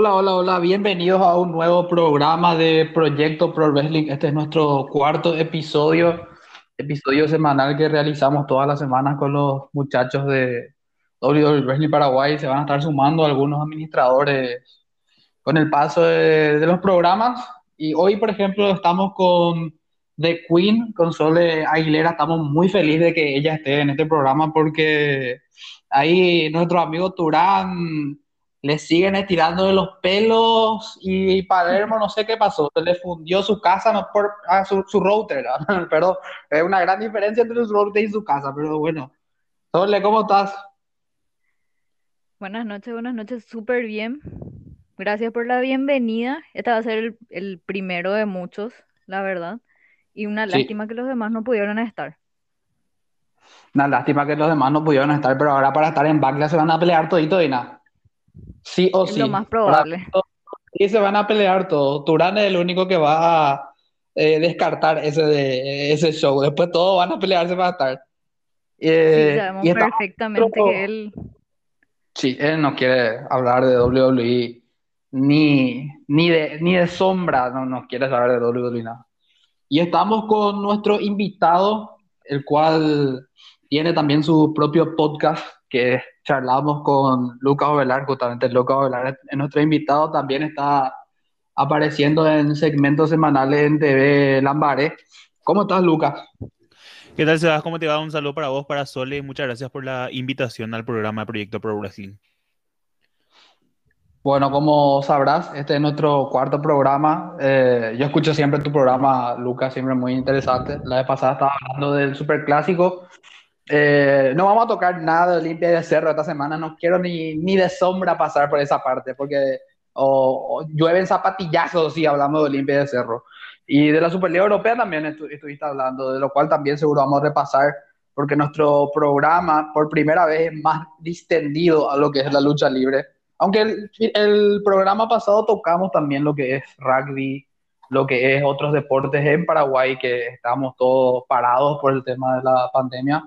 Hola, hola, hola, bienvenidos a un nuevo programa de Proyecto Pro Wrestling. Este es nuestro cuarto episodio, episodio semanal que realizamos todas las semanas con los muchachos de WWE Wrestling Paraguay. Se van a estar sumando algunos administradores con el paso de, de los programas. Y hoy, por ejemplo, estamos con The Queen, con Sole Aguilera. Estamos muy felices de que ella esté en este programa porque ahí nuestro amigo Turán le siguen estirando de los pelos y Palermo no sé qué pasó, se le fundió su casa, no por ah, su, su, router, pero es una gran diferencia entre su router y su casa, pero bueno. Sole, ¿cómo estás? Buenas noches, buenas noches, súper bien. Gracias por la bienvenida. Este va a ser el, el primero de muchos, la verdad. Y una Sí, lástima que los demás no pudieron estar. una lástima que los demás no pudieron estar, pero ahora para estar en Backlash se van a pelear todito y nada. Sí o Es lo sí. más Para probable. y se van a pelear todos. Turán es el único que va a eh, descartar ese, de, ese show. Después todos van a pelearse para estar. Sí, Eh, y sabemos estamos perfectamente que él, Sí, él no quiere hablar de WWE ni, ni de, ni de sombra, no, no quiere saber de WWE nada. Y estamos con nuestro invitado, el cual tiene también su propio podcast, que charlamos con Lucas Ovelar, justamente Lucas Ovelar es nuestro invitado, también está apareciendo en segmentos semanales en TV Lambaré. ¿Cómo estás, Lucas? ¿Qué tal, Sebas? ¿Cómo te va? Un saludo para vos, para Sole, y muchas gracias por la invitación al programa Proyecto Pro Wrestling. Bueno, como sabrás, este es nuestro cuarto programa. Eh, yo escucho siempre tu programa, Lucas, siempre muy interesante. La vez pasada estaba hablando del Superclásico. Eh, no vamos a tocar nada de Olimpia de Cerro esta semana. No quiero ni, ni de sombra pasar por esa parte, porque o, o llueven zapatillazos si hablamos de Olimpia y de Cerro. Y de la Superliga Europea también estu- estuviste hablando, de lo cual también seguro vamos a repasar, porque nuestro programa por primera vez es más distendido a lo que es la lucha libre. Aunque el, el programa pasado tocamos también lo que es rugby, lo que es otros deportes en Paraguay, que estamos todos parados por el tema de la pandemia.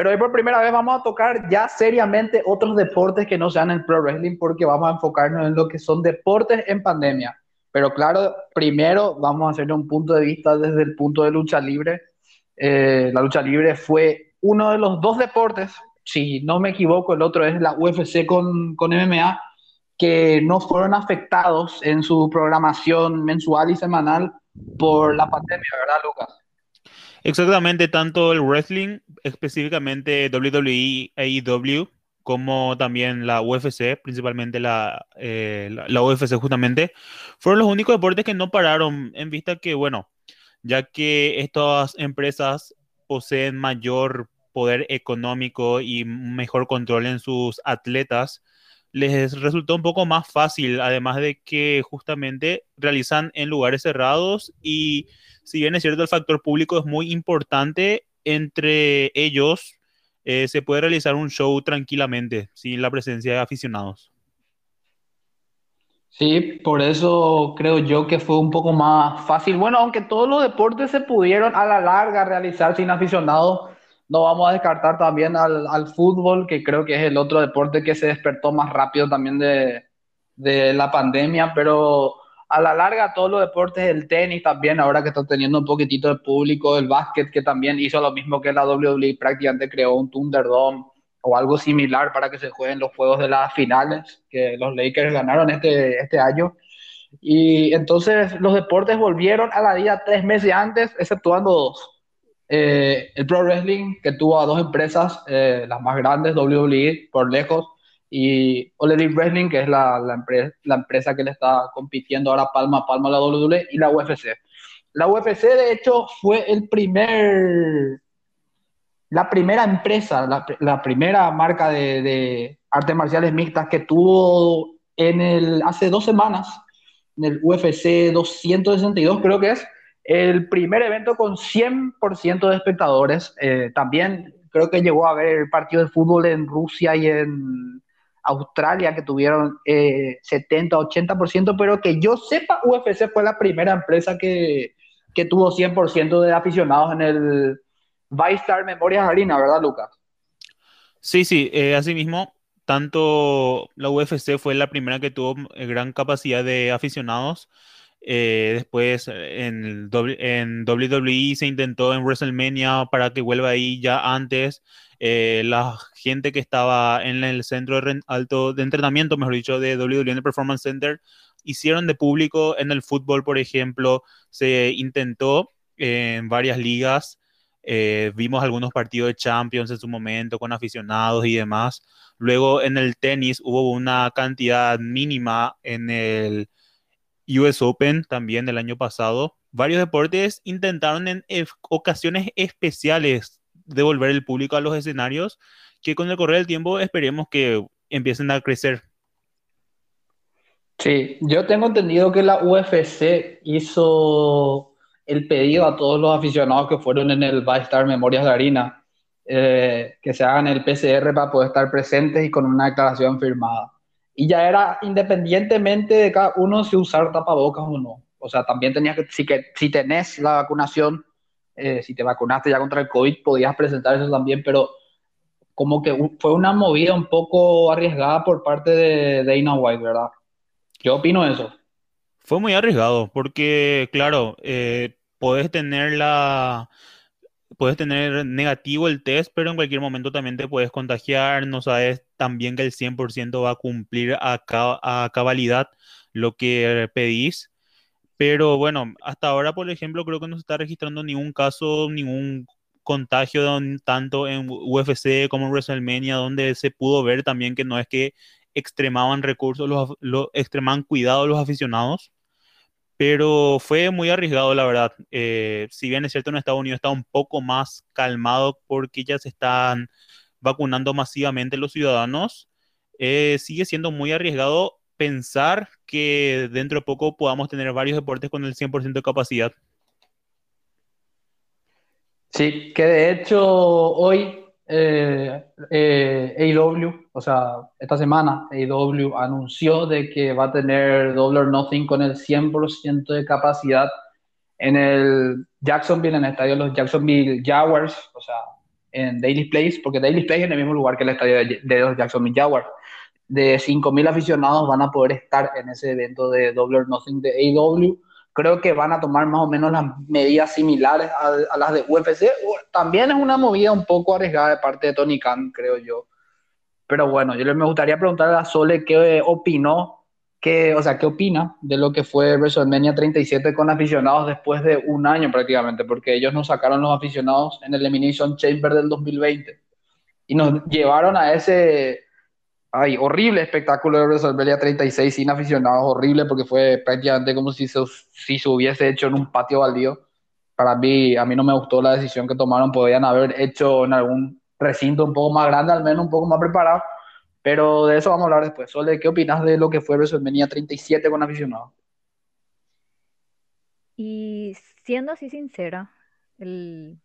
Pero hoy por primera vez vamos a tocar ya seriamente otros deportes que no sean el pro wrestling, porque vamos a enfocarnos en lo que son deportes en pandemia. Pero claro, primero vamos a hacerle un punto de vista desde el punto de lucha libre. Eh, la lucha libre fue uno de los dos deportes, si no me equivoco, el otro es la UFC con, con MMA, que no fueron afectados en su programación mensual y semanal por la pandemia, ¿verdad, Lucas? Exactamente, tanto el wrestling, específicamente WWE, AEW, como también la UFC, principalmente la, eh, la, la UFC justamente, fueron los únicos deportes que no pararon en vista que, bueno, ya que estas empresas poseen mayor poder económico y mejor control en sus atletas, les resultó un poco más fácil, además de que justamente realizan en lugares cerrados y si bien es cierto el factor público es muy importante, entre ellos eh, se puede realizar un show tranquilamente sin la presencia de aficionados. Sí, por eso creo yo que fue un poco más fácil. Bueno, aunque todos los deportes se pudieron a la larga realizar sin aficionados, no vamos a descartar también al, fútbol, que creo que es el otro deporte que se despertó más rápido también de la pandemia, pero a la larga todos los deportes, el tenis también, ahora que está teniendo un poquitito de público, el básquet que también hizo lo mismo que la WWE, prácticamente creó un Thunderdome o algo similar para que se jueguen los juegos de las finales, que los Lakers ganaron este, este año. Y entonces los deportes volvieron a la vida tres meses antes, exceptuando dos. Eh, el Pro Wrestling, que tuvo a dos empresas, eh, las más grandes, WWE por lejos, y All Elite Wrestling, que es la, la, empresa, la empresa que le está compitiendo ahora palma a palma a la WWE, y la UFC. La UFC, de hecho, fue el primer, la primera empresa, la, la primera marca de, de, artes marciales mixtas que tuvo en el, hace dos semanas, en el UFC 262 creo que es, el primer evento con 100% de espectadores. Eh, también creo que llegó a haber partido de fútbol en Rusia y en Australia que tuvieron eh, 70-80%, pero que yo sepa, UFC fue la primera empresa que, que tuvo 100% de aficionados en el ViStar Memorias Arena, ¿verdad, Lucas? Sí, sí, eh, así mismo tanto la UFC fue la primera que tuvo gran capacidad de aficionados. Eh, después en, en WWE se intentó en WrestleMania para que vuelva ahí ya antes. Eh, la gente que estaba en el centro de alto de entrenamiento, mejor dicho, de WWE Performance Center, hicieron de público en el fútbol, por ejemplo, se intentó en varias ligas. Eh, vimos algunos partidos de Champions en su momento con aficionados y demás. Luego en el tenis hubo una cantidad mínima en el US Open también del año pasado. Varios deportes intentaron en ocasiones especiales devolver el público a los escenarios que con el correr del tiempo esperemos que empiecen a crecer. Sí, yo tengo entendido que la UFC hizo el pedido a todos los aficionados que fueron en el Star Memorias de Harina, eh, que se hagan el PCR para poder estar presentes y con una declaración firmada. Y ya era independientemente de cada uno si usar tapabocas o no. O sea, también tenías que, si, que, si tenés la vacunación, eh, si te vacunaste ya contra el COVID, podías presentar eso también, pero como que fue una movida un poco arriesgada por parte de Dana White, ¿verdad? ¿Qué opino eso? Fue muy arriesgado porque, claro, eh, tener la, puedes tener negativo el test, pero en cualquier momento también te puedes contagiar. No sabes también que el 100% va a cumplir a, a cabalidad lo que pedís. Pero bueno, hasta ahora, por ejemplo, creo que no se está registrando ningún caso, ningún contagio tanto en UFC como en WrestleMania, donde se pudo ver también que no es que extremaban recursos, los, los extremaban cuidado los aficionados, pero fue muy arriesgado, la verdad. Eh, si bien es cierto, en Estados Unidos está un poco más calmado porque ya se están vacunando masivamente los ciudadanos, eh, sigue siendo muy arriesgado pensar que dentro de poco podamos tener varios deportes con el 100% de capacidad. Sí, que de hecho hoy eh, eh, AEW, o sea, esta semana AEW anunció de que va a tener Double or Nothing con el 100% de capacidad en el Jacksonville, en el estadio de los Jacksonville Jaguars, o sea, en Daily Place, porque Daily Place es en el mismo lugar que el estadio de, los Jacksonville Jaguars. De 5.000 aficionados van a poder estar en ese evento de Double or Nothing de AEW creo que van a tomar más o menos las medidas similares a, las de UFC. También es una movida un poco arriesgada de parte de Tony Khan, creo yo. Pero bueno, yo me gustaría preguntarle a Sole qué opinó, qué, o sea, qué opina de lo que fue WrestleMania 37 con aficionados después de un año prácticamente, porque ellos nos sacaron los aficionados en el Elimination Chamber del 2020 y nos llevaron a ese Ay, horrible espectáculo de WrestleMania 36 sin aficionados, horrible porque fue prácticamente como si se, si se hubiese hecho en un patio baldío. Para mí, a mí no me gustó la decisión que tomaron, podían haber hecho en algún recinto un poco más grande, al menos un poco más preparado, pero de eso vamos a hablar después. Sole, ¿qué opinas de lo que fue WrestleMania 37 con aficionados? Y siendo así sincera, el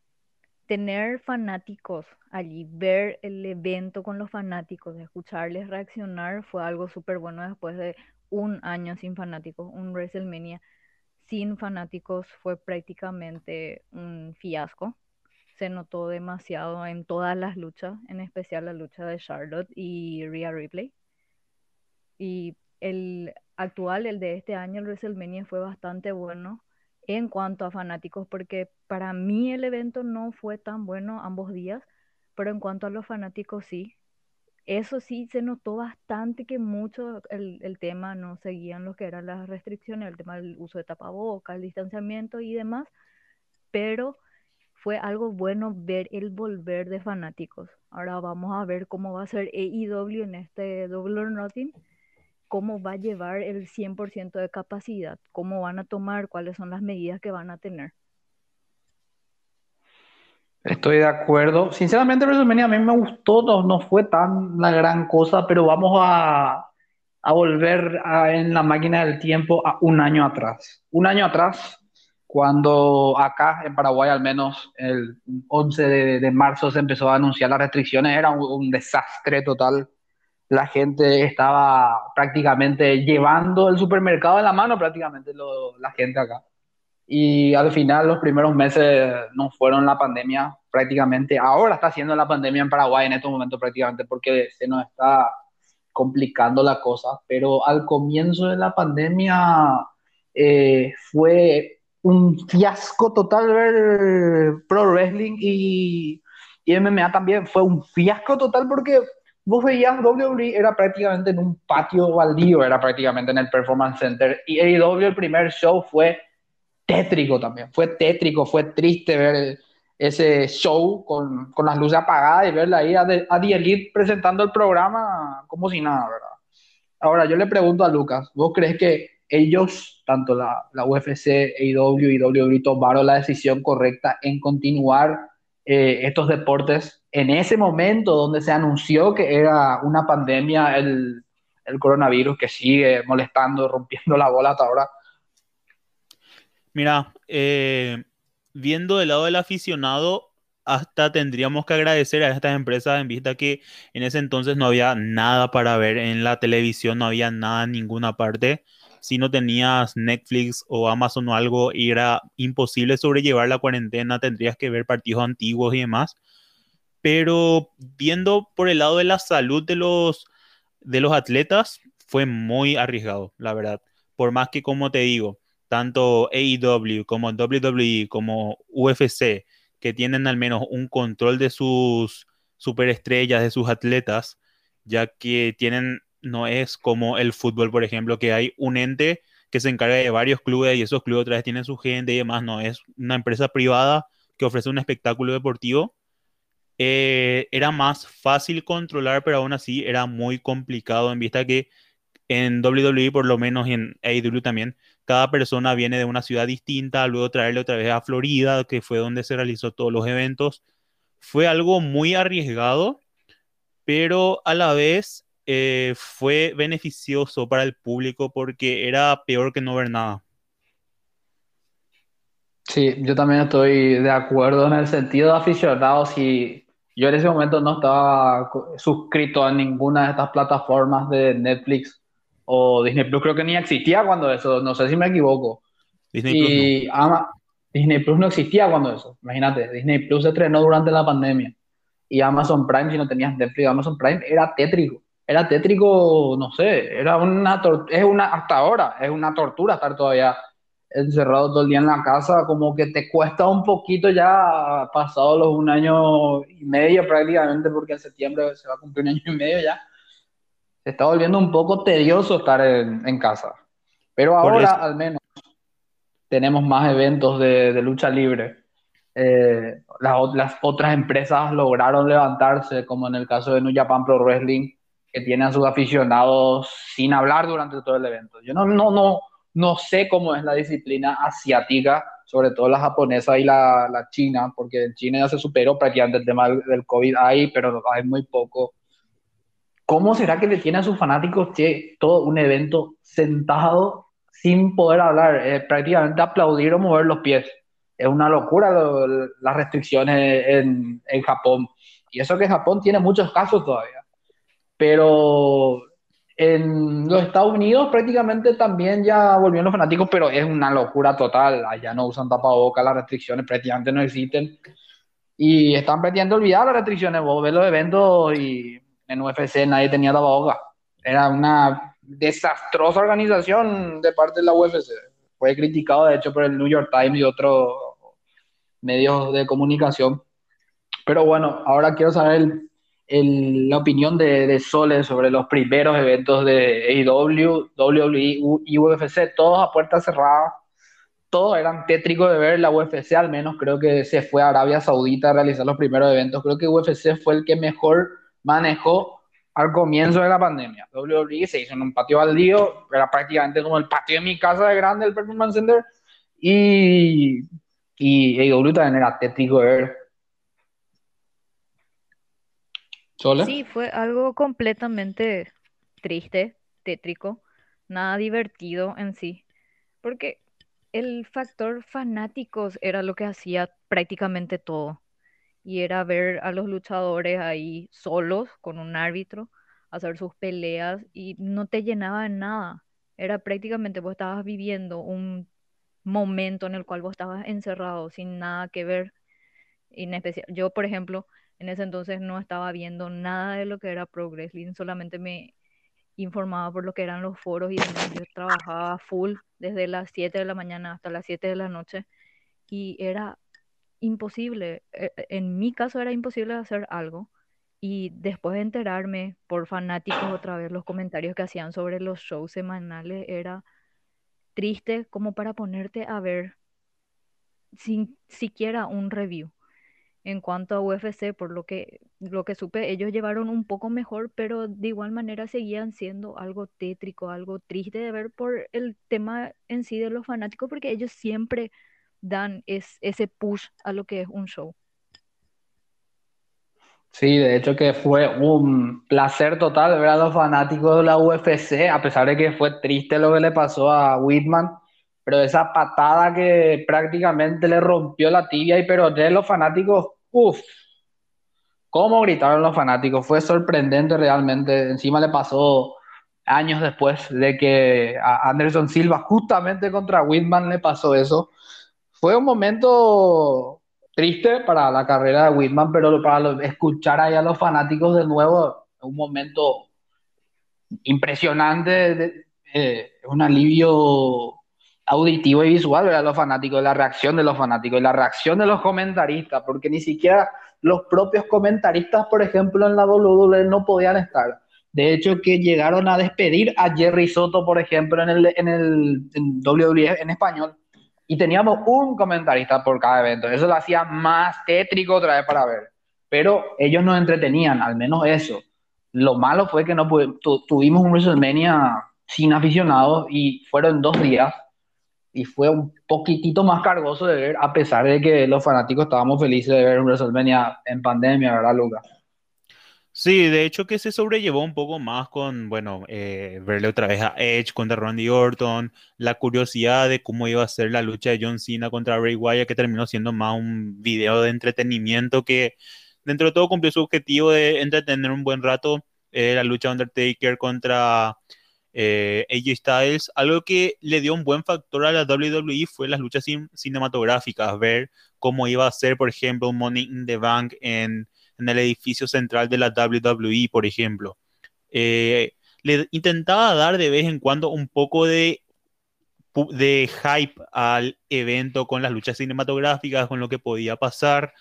tener fanáticos allí, ver el evento con los fanáticos, escucharles reaccionar, fue algo súper bueno después de un año sin fanáticos, un WrestleMania sin fanáticos fue prácticamente un fiasco. Se notó demasiado en todas las luchas, en especial la lucha de Charlotte y Rhea Ripley. Y el actual, el de este año, el WrestleMania fue bastante bueno en cuanto a fanáticos, porque para mí el evento no fue tan bueno ambos días, pero en cuanto a los fanáticos sí. Eso sí se notó bastante que mucho el, el tema no seguían lo que eran las restricciones, el tema del uso de tapabocas, el distanciamiento y demás, pero fue algo bueno ver el volver de fanáticos. Ahora vamos a ver cómo va a ser AEW en este Double or cómo va a llevar el 100% de capacidad, cómo van a tomar, cuáles son las medidas que van a tener. Estoy de acuerdo. Sinceramente, WrestleMania a mí me gustó, no, no fue tan la gran cosa, pero vamos a, a volver en la máquina del tiempo a un año atrás. Un año atrás, cuando acá en Paraguay, al menos el 11 de, de marzo, se empezó a anunciar las restricciones, era un desastre total la gente estaba prácticamente llevando el supermercado en la mano, prácticamente la gente acá. Y al final los primeros meses no fueron la pandemia prácticamente. Ahora está siendo la pandemia en Paraguay en estos momentos prácticamente porque se nos está complicando la cosa, pero al comienzo de la pandemia eh, fue un fiasco total ver Pro Wrestling y, y MMA también fue un fiasco total porque vos veías WWE era prácticamente en un patio baldío, era prácticamente en el Performance Center. Y AEW el primer show fue tétrico también, fue tétrico, fue triste ver ese show con, con las luces apagadas y verla ahí a, a The Elite presentando el programa como si nada, ¿verdad? Ahora yo le pregunto a Lucas, ¿vos crees que ellos, tanto la, la UFC, AEW y WWE, tomaron la decisión correcta en continuar eh, estos deportes en ese momento donde se anunció que era una pandemia el, coronavirus que sigue molestando, rompiendo la bola hasta ahora. Mira, eh, viendo del lado del aficionado, hasta tendríamos que agradecer a estas empresas en vista que en ese entonces no había nada para ver en la televisión, no había nada en ninguna parte. Si no tenías Netflix o Amazon o algo, era imposible sobrellevar la cuarentena, tendrías que ver partidos antiguos y demás pero viendo por el lado de la salud de los, de los atletas, fue muy arriesgado, la verdad. Por más que, como te digo, tanto AEW como WWE como UFC, que tienen al menos un control de sus superestrellas, de sus atletas, ya que tienen, no es como el fútbol, por ejemplo, que hay un ente que se encarga de varios clubes y esos clubes otra vez tienen su gente y demás, no, es una empresa privada que ofrece un espectáculo deportivo eh, era más fácil controlar, pero aún así era muy complicado en vista que en WWE, por lo menos en AEW también, cada persona viene de una ciudad distinta, luego traerle otra vez a Florida, que fue donde se realizó todos los eventos. Fue algo muy arriesgado, pero a la vez eh, fue beneficioso para el público porque era peor que no ver nada. Sí, yo también estoy de acuerdo en el sentido de aficionados y yo en ese momento no estaba suscrito a ninguna de estas plataformas de Netflix o Disney Plus, creo que ni existía cuando eso, no sé si me equivoco. Disney Plus no. Ama, Disney Plus no existía cuando eso, imagínate, Disney Plus se estrenó durante la pandemia y Amazon Prime, si no tenías Netflix, Amazon Prime era tétrico, era tétrico, no sé, era una, es una, hasta ahora, es una tortura estar todavía encerrado todo el día en la casa, como que te cuesta un poquito ya, pasado los un año y medio prácticamente, porque en septiembre se va a cumplir un año y medio ya, se está volviendo un poco tedioso estar en, casa. Pero ahora al menos tenemos más eventos de, lucha libre. Eh, las, las, otras empresas lograron levantarse, como en el caso de New Japan Pro Wrestling, que tienen a sus aficionados sin hablar durante todo el evento. Yo no, no, no, no sé cómo es la disciplina asiática, sobre todo la japonesa y la, china, porque en China ya se superó prácticamente el tema del, COVID ahí, pero hay muy poco. ¿Cómo será que le tiene a sus fanáticos que todo un evento sentado sin poder hablar, eh, prácticamente aplaudir o mover los pies? Es una locura las restricciones en, en Japón. Y eso que Japón tiene muchos casos todavía. Pero en los Estados Unidos prácticamente también ya volvieron los fanáticos, pero es una locura total. Allá no usan tapabocas, las restricciones prácticamente no existen. Y están prácticamente olvidar las restricciones. Vos ves los eventos y en UFC nadie tenía tapabocas. Era una desastrosa organización de parte de la UFC. Fue criticado, de hecho, por el New York Times y otros medios de comunicación. Pero bueno, ahora quiero saber el la opinión de, de, Sole sobre los primeros eventos de AEW, WWE y UFC, todos a puerta cerrada, todos eran tétricos de ver, la UFC al menos creo que se fue a Arabia Saudita a realizar los primeros eventos, creo que UFC fue el que mejor manejó al comienzo de la pandemia. WWE se hizo en un patio baldío, era prácticamente como el patio de mi casa de grande, el Performance Center, y, y AEW también era tétrico de ver Sí, fue algo completamente triste, tétrico, nada divertido en sí, porque el factor fanáticos era lo que hacía prácticamente todo, y era ver a los luchadores ahí solos con un árbitro, hacer sus peleas y no te llenaba de nada. Era prácticamente vos estabas viviendo un momento en el cual vos estabas encerrado sin nada que ver. En especial, yo, por ejemplo, en ese entonces no estaba viendo nada de lo que era Pro Wrestling, solamente me informaba por lo que eran los foros y demás. Yo trabajaba full desde las 7 de la mañana hasta las 7 de la noche y era imposible, e- e- en mi caso era imposible hacer algo. Y después de enterarme por fanáticos otra vez los comentarios que hacían sobre los shows semanales, era triste como para ponerte a ver sin siquiera un review. En cuanto a UFC, por lo que, lo que supe, ellos llevaron un poco mejor, pero de igual manera seguían siendo algo tétrico, algo triste de ver por el tema en sí de los fanáticos, porque ellos siempre dan es, ese push a lo que es un show. Sí, de hecho que fue un placer total ver a los fanáticos de la UFC, a pesar de que fue triste lo que le pasó a Whitman, pero esa patada que prácticamente le rompió la tibia y pero de los fanáticos, uff, cómo gritaron los fanáticos, fue sorprendente realmente. Encima le pasó años después de que a Anderson Silva justamente contra Whitman le pasó eso. Fue un momento triste para la carrera de Whitman, pero para escuchar ahí a los fanáticos de nuevo, un momento impresionante, de- eh, un alivio auditivo y visual, ver a los fanáticos, la reacción de los fanáticos y la reacción de los comentaristas, porque ni siquiera los propios comentaristas, por ejemplo, en la WWE no podían estar. De hecho, que llegaron a despedir a Jerry Soto, por ejemplo, en el, en el en WWE en español y teníamos un comentarista por cada evento. Eso lo hacía más tétrico otra vez para ver. Pero ellos nos entretenían, al menos eso. Lo malo fue que no tu- tuvimos un WrestleMania sin aficionados y fueron dos días y fue un poquitito más cargoso de ver, a pesar de que los fanáticos estábamos felices de ver un WrestleMania en pandemia, ¿verdad, Lucas? Sí, de hecho que se sobrellevó un poco más con, bueno, eh, verle otra vez a Edge contra Randy Orton, la curiosidad de cómo iba a ser la lucha de John Cena contra Bray Wyatt, que terminó siendo más un video de entretenimiento que dentro de todo cumplió su objetivo de entretener un buen rato. eh, la lucha de Undertaker contra eh, AJ Styles, algo que le dio un buen factor a la WWE fue las luchas cin- cinematográficas, ver cómo iba a ser, por ejemplo, Money in the Bank en el edificio central de la WWE, por ejemplo. Eh, le intentaba dar de vez en cuando un poco de, de hype al evento con las luchas cinematográficas, con lo que podía pasar,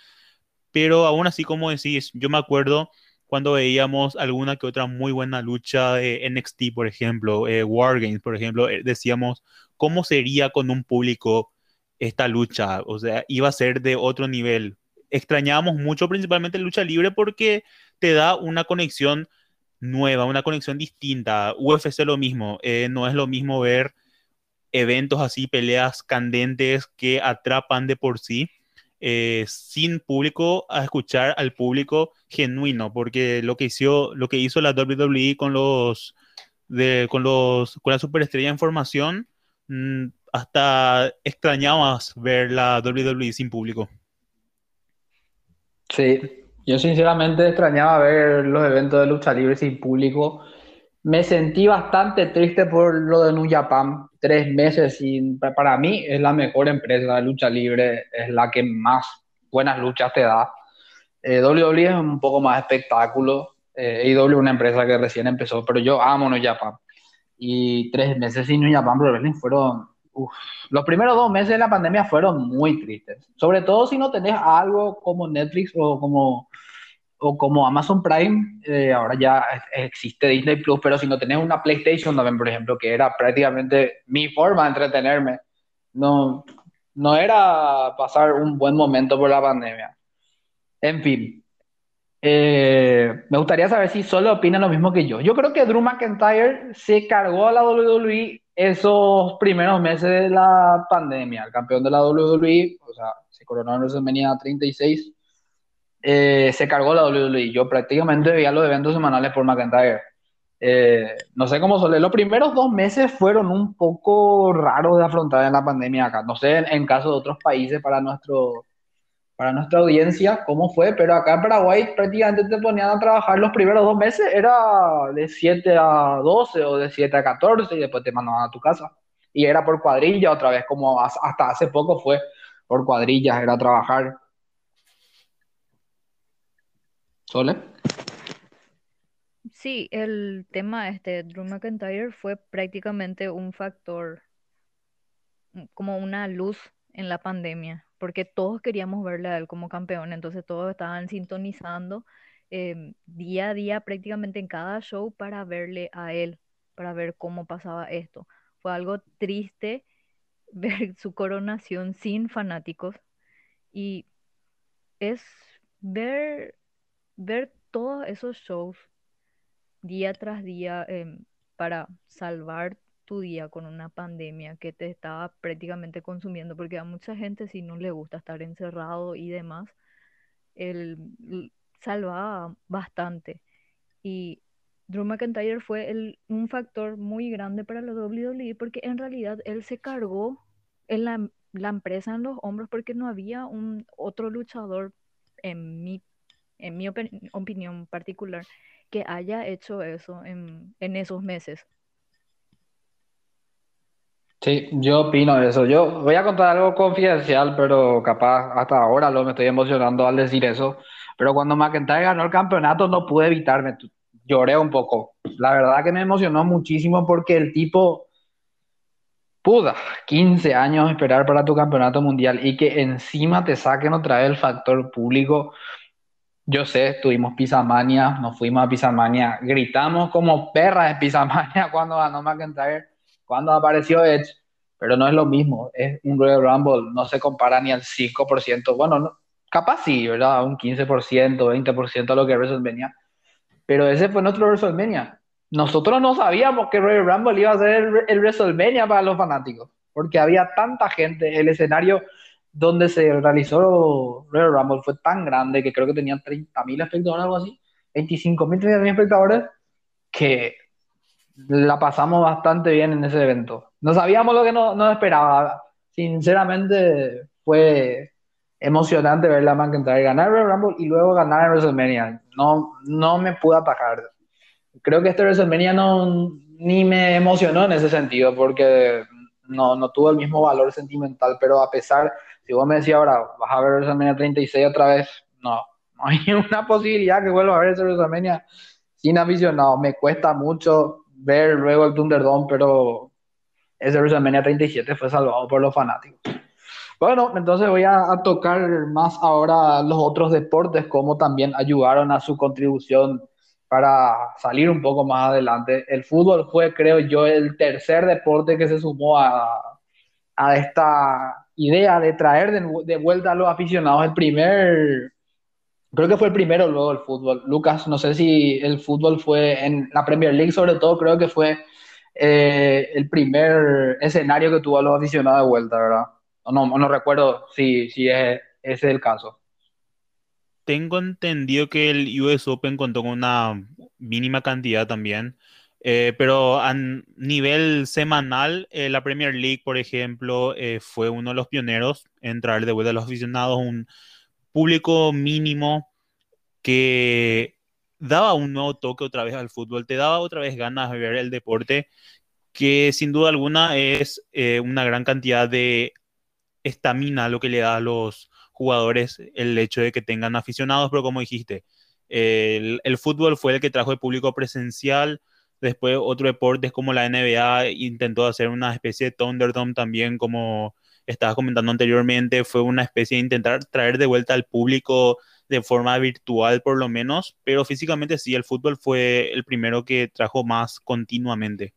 pero aún así, como decís, yo me acuerdo cuando veíamos alguna que otra muy buena lucha de NXT, por ejemplo, eh, Wargames, por ejemplo, eh, decíamos, ¿cómo sería con un público esta lucha? O sea, iba a ser de otro nivel extrañábamos mucho principalmente lucha libre porque te da una conexión nueva, una conexión distinta. UFC lo mismo, eh, no es lo mismo ver eventos así, peleas candentes que atrapan de por sí, eh, sin público, a escuchar al público genuino, porque lo que hizo, lo que hizo la WWE con los, de, con los, con la superestrella en formación, mm, hasta extrañabas ver la WWE sin público. Sí, yo sinceramente extrañaba ver los eventos de lucha libre sin público. Me sentí bastante triste por lo de New Japan. Tres meses sin... pa- Para mí es la mejor empresa de lucha libre, es la que más buenas luchas te da. Eh, WWE es un poco más espectáculo. Eh, AEW es una empresa que recién empezó, pero yo amo New Japan. Y tres meses sin New Japan Pro fueron... Los primeros dos meses de la pandemia fueron muy tristes. Sobre todo si no tenés algo como Netflix o como o como Amazon Prime, eh, ahora ya existe Disney Plus, pero si no tenés una PlayStation también, por ejemplo, que era prácticamente mi forma de entretenerme, no, no era pasar un buen momento por la pandemia. En fin, eh, me gustaría saber si solo opinan lo mismo que yo. Yo creo que Drew McIntyre se cargó a la WWE esos primeros meses de la pandemia, el campeón de la WWE, o sea, se coronó en WrestleMania 36 eh, se cargó la WWE. Yo prácticamente veía los eventos semanales por McIntyre. Eh, no sé cómo sole. Los primeros dos meses fueron un poco raros de afrontar en la pandemia acá. No sé en, en caso de otros países para, nuestro, para nuestra audiencia cómo fue, pero acá en Paraguay prácticamente te ponían a trabajar los primeros dos meses. Era de 7 a 12 o de 7 a 14 y después te mandaban a tu casa. Y era por cuadrilla otra vez, como hasta hace poco fue por cuadrillas, era trabajar. ¿Sole? Sí, el tema este, Drew McIntyre fue prácticamente un factor, mm, como una luz en la pandemia, porque todos queríamos verle a él como campeón, entonces todos estaban sintonizando em, día a día prácticamente en cada show para verle a él, para ver cómo pasaba esto. Fue algo triste ver su coronación sin fanáticos y es ver, ver todos esos shows día tras día em, para salvar tu día con una pandemia que te estaba prácticamente consumiendo, porque a mucha gente si no le gusta estar encerrado y demás, él salvaba bastante. Y Drew McIntyre fue un factor muy grande para la WWE porque en realidad él se cargó en la, la empresa en los hombros porque no había un otro luchador, en mi, en mi opi- opinión particular, que haya hecho eso en, en esos meses. Sí, yo opino eso. Yo voy a contar algo confidencial, pero capaz hasta ahora lo me estoy emocionando al decir eso. Pero cuando McIntyre ganó el campeonato no pude evitarme. Lloré un poco. La verdad que me emocionó muchísimo porque el tipo pudo 15 años esperar para tu campeonato mundial y que encima te saquen otra vez el factor público. Yo sé, tuvimos Pisamania, nos fuimos a Pisamania, gritamos como perras de Pisamania cuando ganó McIntyre, cuando apareció Edge, pero no es lo mismo, es un Royal Rumble, no se compara ni al 5%, bueno, no, capaz sí, ¿verdad? Un 15%, 20% a lo que WrestleMania, pero ese fue nuestro WrestleMania. Nosotros no sabíamos que Royal Rumble iba a ser el, el WrestleMania para los fanáticos, porque había tanta gente, el escenario donde se realizó Royal Rumble fue tan grande que creo que tenían 30.000 espectadores, algo así, 25.000, 30.000 espectadores, que la pasamos bastante bien en ese evento. No sabíamos lo que nos, nos esperaba. Sinceramente, fue emocionante ver a McIntyre ganar el Rumble y luego ganar el WrestleMania. No, no me pude atajar. Creo que este WrestleMania no, ni me emocionó en ese sentido porque no, no tuvo el mismo valor sentimental, pero a pesar, si vos me decías ahora, vas a ver WrestleMania 36 otra vez, no, no hay una posibilidad que vuelva a ver WrestleMania sin aficionado. Me cuesta mucho ver luego el Thunderdome, pero ese WrestleMania 37 fue salvado por los fanáticos. Bueno, entonces voy a, tocar más ahora los otros deportes, cómo también ayudaron a su contribución para salir un poco más adelante. El fútbol fue, creo yo, el tercer deporte que se sumó a, a esta idea de traer de, vuelta a los aficionados. El primer, creo que fue el primero luego el fútbol. Lucas, no sé si el fútbol fue en la Premier League, sobre todo, creo que fue eh, el primer escenario que tuvo a los aficionados de vuelta, ¿verdad? No, no recuerdo si, si es, ese es el caso. Tengo entendido que el US Open contó con una mínima cantidad también, eh, pero a nivel semanal, eh, la Premier League, por ejemplo, eh, fue uno de los pioneros en traer de vuelta a los aficionados un público mínimo que daba un nuevo toque otra vez al fútbol, te daba otra vez ganas de ver el deporte, que sin duda alguna es una gran cantidad de estamina lo que le da a los jugadores el hecho de que tengan aficionados, pero como dijiste, el, el, fútbol fue el que trajo el público presencial, después otro deporte como la NBA intentó hacer una especie de Thunderdome también, como estabas comentando anteriormente, fue una especie de intentar traer de vuelta al público de forma virtual por lo menos, pero físicamente sí, el fútbol fue el primero que trajo más continuamente.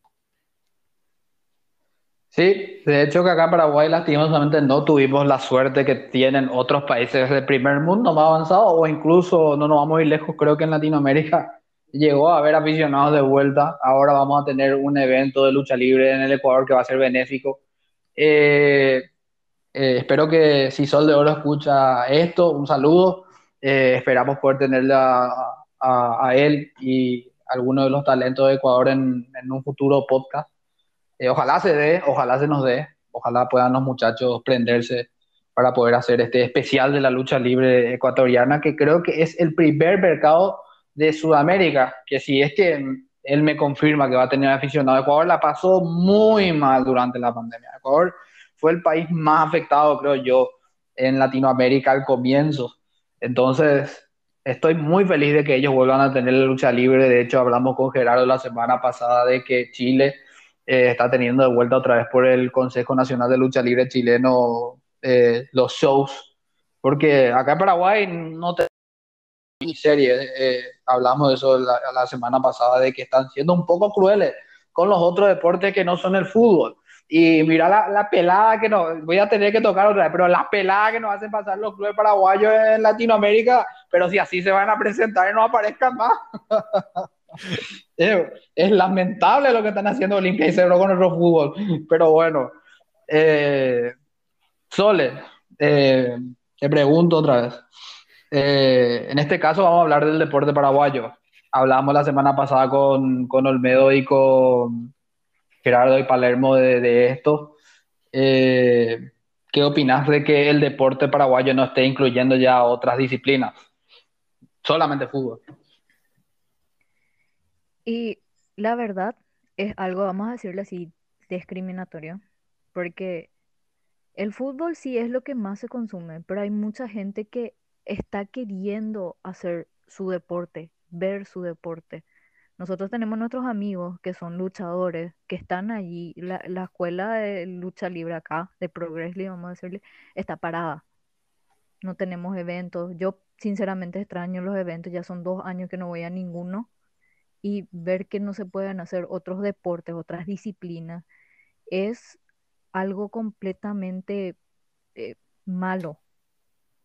Sí, de hecho que acá en Paraguay lastimosamente no tuvimos la suerte que tienen otros países del primer mundo más avanzados o incluso no nos vamos a ir lejos, creo que en Latinoamérica llegó a haber aficionados de vuelta. Ahora vamos a tener un evento de lucha libre en el Ecuador que va a ser benéfico. Eh, eh, espero que si Sol de Oro escucha esto, un saludo. Eh, esperamos poder tenerle a, a, a, él y algunos de los talentos de Ecuador en, en un futuro podcast. Eh, ojalá se dé, ojalá se nos dé, ojalá puedan los muchachos prenderse para poder hacer este especial de la lucha libre ecuatoriana, que creo que es el primer mercado de Sudamérica, que si es que él me confirma que va a tener aficionado, Ecuador la pasó muy mal durante la pandemia. Ecuador fue el país más afectado, creo yo, en Latinoamérica al comienzo. Entonces, estoy muy feliz de que ellos vuelvan a tener la lucha libre. De hecho, hablamos con Gerardo la semana pasada de que Chile eh, está teniendo de vuelta otra vez por el Consejo Nacional de Lucha Libre chileno eh, los shows. Porque acá en Paraguay no te eh, hablamos de eso la, semana pasada, de que están siendo un poco crueles con los otros deportes que no son el fútbol. Y mira la, la pelada que nos, voy a tener que tocar otra vez, pero la pelada que nos hacen pasar los clubes paraguayos en Latinoamérica, pero si así se van a presentar y no aparezcan más. es, lamentable lo que están haciendo Olimpia y Cerro con nuestro fútbol, pero bueno. Eh, Sole, eh, te pregunto otra vez. Eh, en este caso vamos a hablar del deporte paraguayo. Hablamos la semana pasada con, con Olmedo y con Gerardo y Palermo de, esto. Eh, ¿Qué opinas de que el deporte paraguayo no esté incluyendo ya otras disciplinas? Solamente fútbol. Y la verdad es algo, vamos a decirlo así, discriminatorio, porque el fútbol sí es lo que más se consume, pero hay mucha gente que está queriendo hacer su deporte, ver su deporte. Nosotros tenemos nuestros amigos que son luchadores, que están allí. La, la escuela de lucha libre acá, de Progressly, vamos a decirle, está parada. No tenemos eventos. Yo sinceramente extraño los eventos, ya son dos años que no voy a ninguno. Y ver que no se pueden hacer otros deportes, otras disciplinas, es algo completamente eh, malo.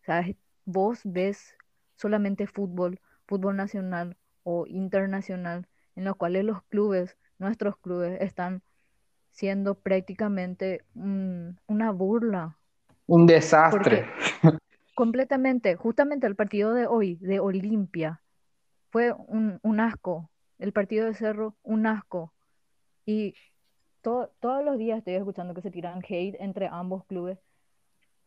¿Sabes? Vos ves solamente fútbol, fútbol nacional o internacional, en los cuales los clubes, nuestros clubes, están siendo prácticamente una burla. Un desastre. completamente, justamente el partido de hoy, de Olimpia, fue un, un asco. El partido de Cerro, un asco. Y todos los días estoy escuchando que se tiran hate entre ambos clubes,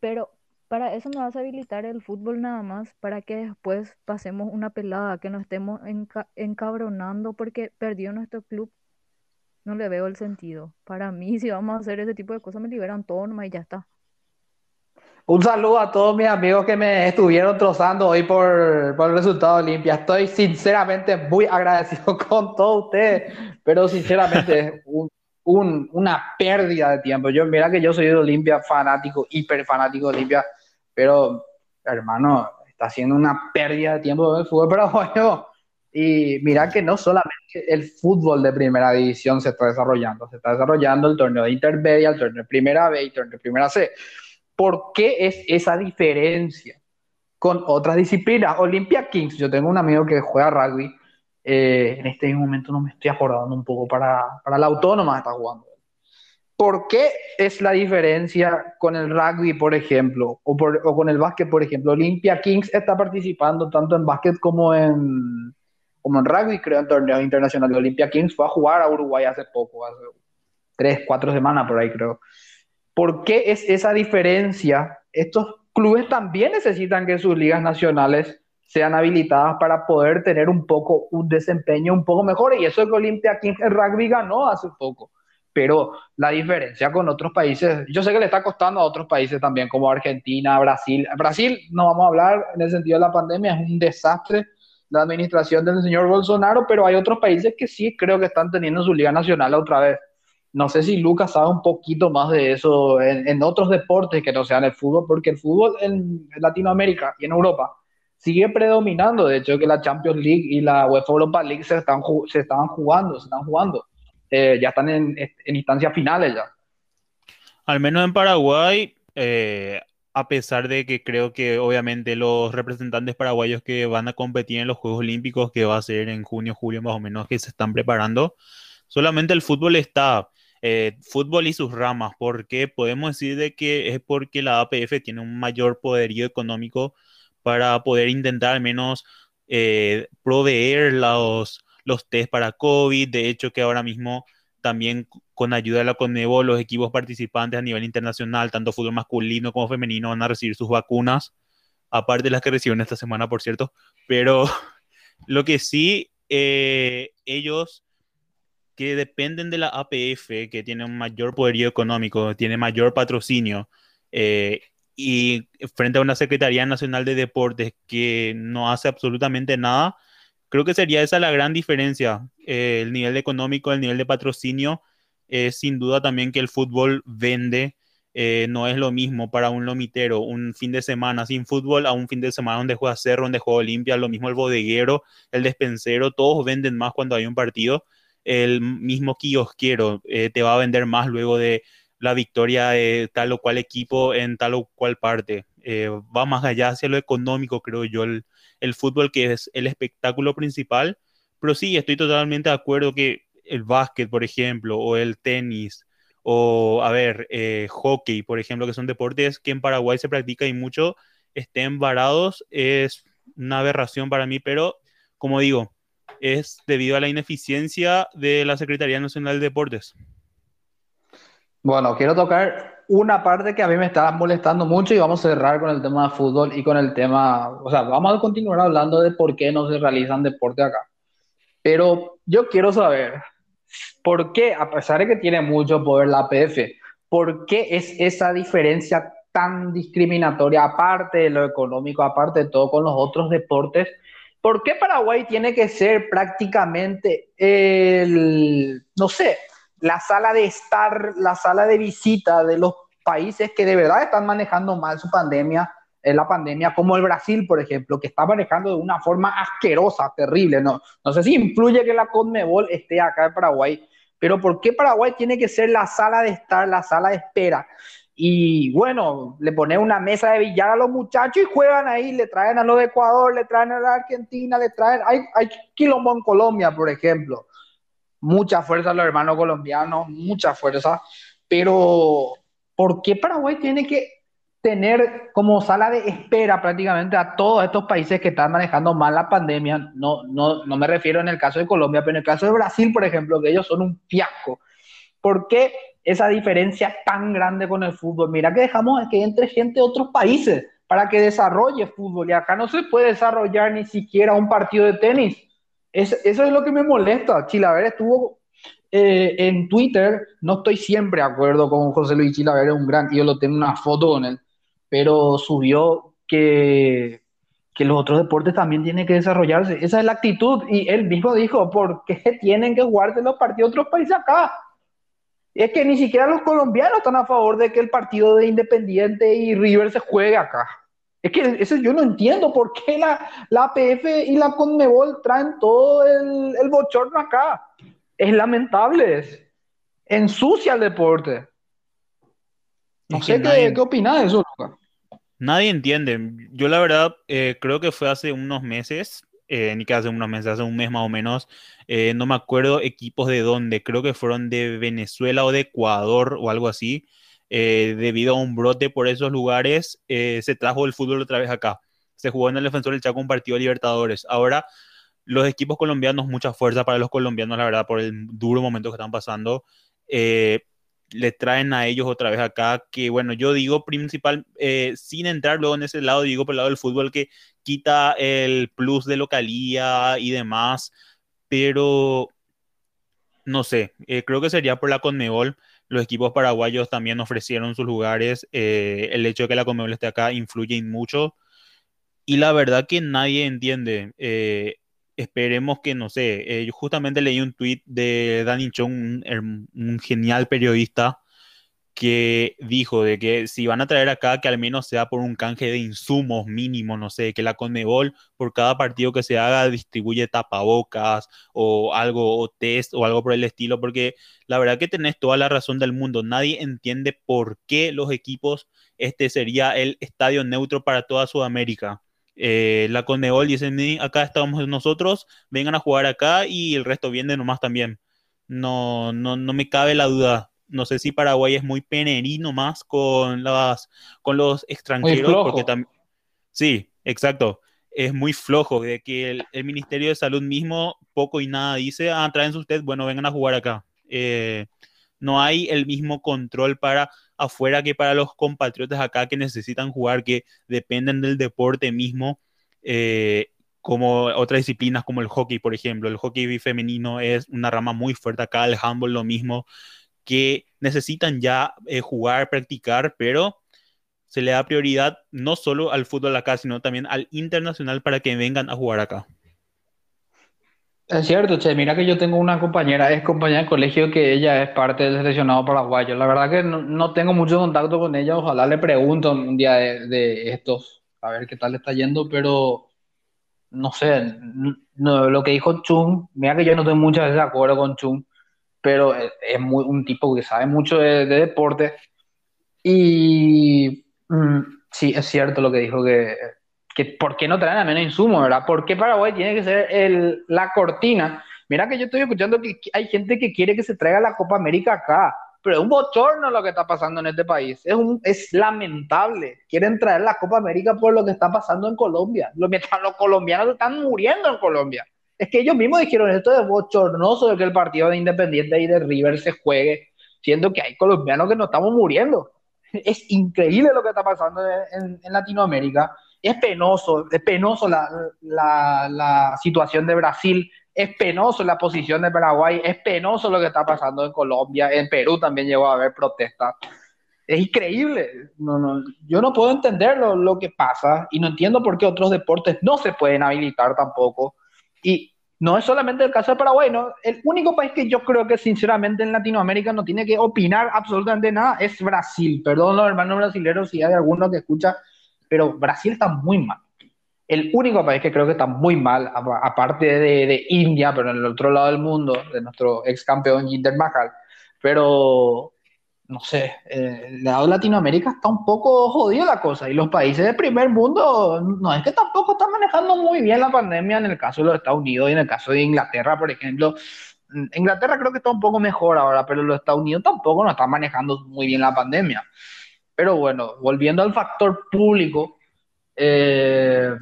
pero para eso nos vas a habilitar el fútbol nada más, para que después pasemos una pelada, que nos estemos encabronando porque perdió nuestro club. No le veo el sentido. Para mí, si vamos a hacer ese tipo de cosas, me liberan todo nomás y ya está. Un saludo a todos mis amigos que me estuvieron trozando hoy por, por el resultado de Olimpia. Estoy sinceramente muy agradecido con todos ustedes, pero sinceramente un, un, una pérdida de tiempo. Yo, mira que yo soy de Olimpia, fanático, hiper fanático de Olimpia, pero hermano, está haciendo una pérdida de tiempo el fútbol paraguayo. Y mira que no solamente el fútbol de primera división se está desarrollando, se está desarrollando el torneo de intermedia, el torneo de primera B y el torneo de primera C. ¿Por qué es esa diferencia con otras disciplinas? Olimpia Kings, yo tengo un amigo que juega rugby eh, en este momento no me estoy acordando un poco para, para la autónoma está jugando. ¿Por qué es la diferencia con el rugby, por ejemplo, o, o con el básquet, por ejemplo? Olympia Kings está participando tanto en básquet como en, como en rugby, creo, en torneos internacionales. Olympia Kings fue a jugar a Uruguay hace poco, hace tres, cuatro semanas por ahí, creo. ¿Por qué es esa diferencia? Estos clubes también necesitan que sus ligas nacionales sean habilitadas para poder tener un poco un desempeño un poco mejor. Y eso es que Olimpia King el rugby ganó hace poco. Pero la diferencia con otros países, yo sé que le está costando a otros países también, como Argentina, Brasil. Brasil, no vamos a hablar en el sentido de la pandemia, es un desastre la administración del señor Bolsonaro, pero hay otros países que sí creo que están teniendo su liga nacional otra vez. No sé si Lucas sabe un poquito más de eso en, en otros deportes que no sean el fútbol, porque el fútbol en Latinoamérica y en Europa sigue predominando. De hecho, que la Champions League y la UEFA Europa League se están, se estaban jugando, se están jugando. Eh, ya están en, en, instancias finales ya. Al menos en Paraguay, eh, a pesar de que creo que obviamente los representantes paraguayos que van a competir en los Juegos Olímpicos, que va a ser en junio, julio más o menos, que se están preparando, solamente el fútbol está. Eh, fútbol y sus ramas, porque podemos decir de que es porque la APF tiene un mayor poderío económico para poder intentar al menos eh, proveer los, los test para COVID. De hecho, que ahora mismo también con ayuda de la Conmebol, los equipos participantes a nivel internacional, tanto fútbol masculino como femenino, van a recibir sus vacunas, aparte de las que reciben esta semana, por cierto. Pero lo que sí, eh, ellos que dependen de la APF, que tiene un mayor poderío económico, tiene mayor patrocinio, eh, y frente a una Secretaría Nacional de Deportes que no hace absolutamente nada, creo que sería esa la gran diferencia. Eh, el nivel económico, el nivel de patrocinio, es sin duda también que el fútbol vende. Eh, no es lo mismo para un lomitero un fin de semana sin fútbol a un fin de semana donde juega Cerro, donde juega Olimpia, lo mismo el bodeguero, el despensero, todos venden más cuando hay un partido. El mismo kiosquero eh, te va a vender más luego de la victoria de tal o cual equipo en tal o cual parte. Eh, va más allá hacia lo económico, creo yo, el, fútbol que es el espectáculo principal. Pero sí, estoy totalmente de acuerdo que el básquet, por ejemplo, o el tenis, o, a ver, eh, hockey, por ejemplo, que son deportes que en Paraguay se practica y mucho, estén varados, es una aberración para mí, pero como digo, es debido a la ineficiencia de la Secretaría Nacional de Deportes. Bueno, quiero tocar una parte que a mí me está molestando mucho y vamos a cerrar con el tema de fútbol y con el tema, o sea, vamos a continuar hablando de por qué no se realizan deportes acá. Pero yo quiero saber, ¿por qué, a pesar de que tiene mucho poder la APF, por qué es esa diferencia tan discriminatoria, aparte de lo económico, aparte de todo con los otros deportes? ¿Por qué Paraguay tiene que ser prácticamente el, no sé, la sala de estar, la sala de visita de los países que de verdad están manejando mal su pandemia, eh, la pandemia, como el Brasil, por ejemplo, que está manejando de una forma asquerosa, terrible. No, no sé si influye que la Conmebol esté acá en Paraguay, pero ¿por qué Paraguay tiene que ser la sala de estar, la sala de espera? Y bueno, le pone una mesa de billar a los muchachos y juegan ahí, le traen a los de Ecuador, le traen a la Argentina, le traen, hay, hay quilombo en Colombia, por ejemplo mucha fuerza los hermanos colombianos, mucha fuerza, pero ¿por qué Paraguay tiene que tener como sala de espera prácticamente a todos estos países que están manejando mal la pandemia? No, no, no me refiero en el caso de Colombia, pero en el caso de Brasil, por ejemplo, que ellos son un fiasco. ¿Por qué esa diferencia tan grande con el fútbol? Mira que dejamos que entre gente de otros países para que desarrolle fútbol y acá no se puede desarrollar ni siquiera un partido de tenis eso es lo que me molesta. Chilaver estuvo eh, en Twitter, no estoy siempre de acuerdo con José Luis Chilaver, es un gran, yo lo tengo una foto con él, pero subió que, que los otros deportes también tienen que desarrollarse. Esa es la actitud. Y él mismo dijo, ¿por qué tienen que jugarse los partidos de otros países acá? Es que ni siquiera los colombianos están a favor de que el partido de Independiente y River se juegue acá. Es que eso yo no entiendo por qué la, la APF y la Conmebol traen todo el, el bochorno acá. Es lamentable. Ensucia el deporte. No sé qué, qué opinas de eso, Luca. Nadie entiende. Yo la verdad eh, creo que fue hace unos meses, eh, ni que hace unos meses, hace un mes más o menos, eh, no me acuerdo equipos de dónde, creo que fueron de Venezuela o de Ecuador o algo así, eh, debido a un brote por esos lugares, eh, se trajo el fútbol otra vez acá. Se jugó en el Defensor del Chaco un partido de Libertadores. Ahora, los equipos colombianos, mucha fuerza para los colombianos, la verdad, por el duro momento que están pasando. Eh, le traen a ellos otra vez acá, que bueno, yo digo principal, sin entrar luego en ese lado, digo por el lado del fútbol que quita el plus de localía y demás, pero no sé, creo que sería por la Conmebol los equipos paraguayos también ofrecieron sus lugares. Eh, el hecho de que la Conmebol esté acá influye mucho. Y la verdad que nadie entiende. Eh, esperemos que, no sé, eh, yo justamente leí un tweet de Danny Chong, un genial periodista, que dijo de que si van a traer acá, que al menos sea por un canje de insumos mínimo, no sé, que la Conmebol por cada partido que se haga distribuye tapabocas o algo, o test o algo por el estilo, porque la verdad que tenés toda la razón del mundo. Nadie entiende por qué los equipos, este sería el estadio neutro para toda Sudamérica. Eh, la Conmebol dice, acá estamos nosotros, vengan a jugar acá y el resto viene nomás también. No, no, no me cabe la duda no sé si Paraguay es muy penerino más con, las, con los extranjeros, porque también... Sí, exacto. Es muy flojo, de que el, Ministerio de Salud mismo poco y nada dice, ah, tráense ustedes, bueno, vengan a jugar acá. Eh, no hay el mismo control para afuera que para los compatriotas acá que necesitan jugar, que dependen del deporte mismo, eh, como otras disciplinas como el hockey, por ejemplo. El hockey femenino es una rama muy fuerte acá, el handball lo mismo que necesitan ya eh, jugar, practicar, pero se le da prioridad no solo al fútbol acá, sino también al internacional para que vengan a jugar acá. Es cierto, che, mira que yo tengo una compañera, es compañera de colegio que ella es parte del seleccionado paraguayo. La verdad que no, tengo mucho contacto con ella, ojalá le pregunto un día de, estos, a ver qué tal le está yendo, pero no sé, lo que dijo Chung, mira que yo no estoy muchas veces de acuerdo con Chung, pero es, muy, un tipo que sabe mucho de, deporte y mm, sí, es cierto lo que dijo que que ¿por qué no traen a menos insumos, verdad? ¿Por qué Paraguay tiene que ser el, la cortina? Mira que yo estoy escuchando que hay gente que quiere que se traiga la Copa América acá, pero es un bochorno lo que está pasando en este país. Es, un, es lamentable. Quieren traer la Copa América por lo que está pasando en Colombia. Lo, mientras los colombianos están muriendo en Colombia. Es que ellos mismos dijeron esto es bochornoso de que el partido de Independiente y de River se juegue, siendo que hay colombianos que no estamos muriendo. Es increíble lo que está pasando en, Latinoamérica es penoso, es penoso la, situación de Brasil, es penoso la posición de Paraguay, es penoso lo que está pasando en Colombia, en Perú también llegó a haber protestas. Es increíble, no, no, yo no puedo entender lo, que pasa y no entiendo por qué otros deportes no se pueden habilitar tampoco. Y no es solamente el caso de Paraguay, ¿no? el único país que yo creo que sinceramente en Latinoamérica no tiene que opinar absolutamente nada es Brasil. Perdón los hermanos brasileños si hay alguno que escucha pero Brasil está muy mal. El único país que creo que está muy mal, aparte de, India, pero en el otro lado del mundo, de nuestro ex campeón Jinder Mahal, pero no sé, eh, lado Latinoamérica está un poco jodido la cosa y los países del primer mundo no es que tampoco están manejando muy bien la pandemia en el caso de los Estados Unidos y en el caso de Inglaterra, por ejemplo. Inglaterra creo que está un poco mejor ahora, pero los Estados Unidos tampoco no están manejando muy bien la pandemia. Pero bueno, volviendo al factor público, eh,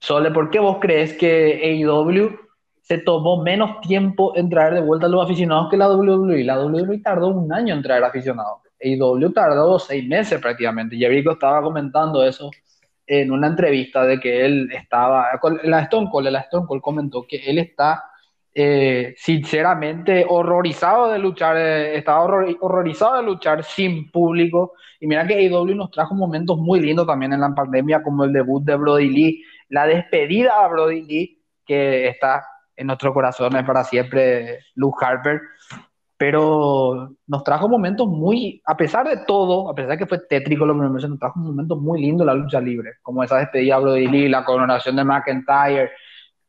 Sole, ¿por qué vos crees que AEW se tomó menos tiempo en traer de vuelta a los aficionados que la WWE? La WWE tardó un año en traer aficionados. AEW tardó seis meses prácticamente. Jericho estaba comentando eso en una entrevista de que él estaba, la Stone Cold, la Stone Cold comentó que él está eh, sinceramente horrorizado de luchar, eh, estaba horrorizado de luchar sin público. Y mira que AEW nos trajo momentos muy lindos también en la pandemia, como el debut de Brody Lee, la despedida a Brody Lee, que está en nuestros corazones para siempre, Luke Harper. Pero nos trajo momentos muy, a pesar de todo, a pesar de que fue tétrico lo que nos trajo momentos muy lindos la lucha libre, como esa despedida Brody Lee, la coronación de McIntyre,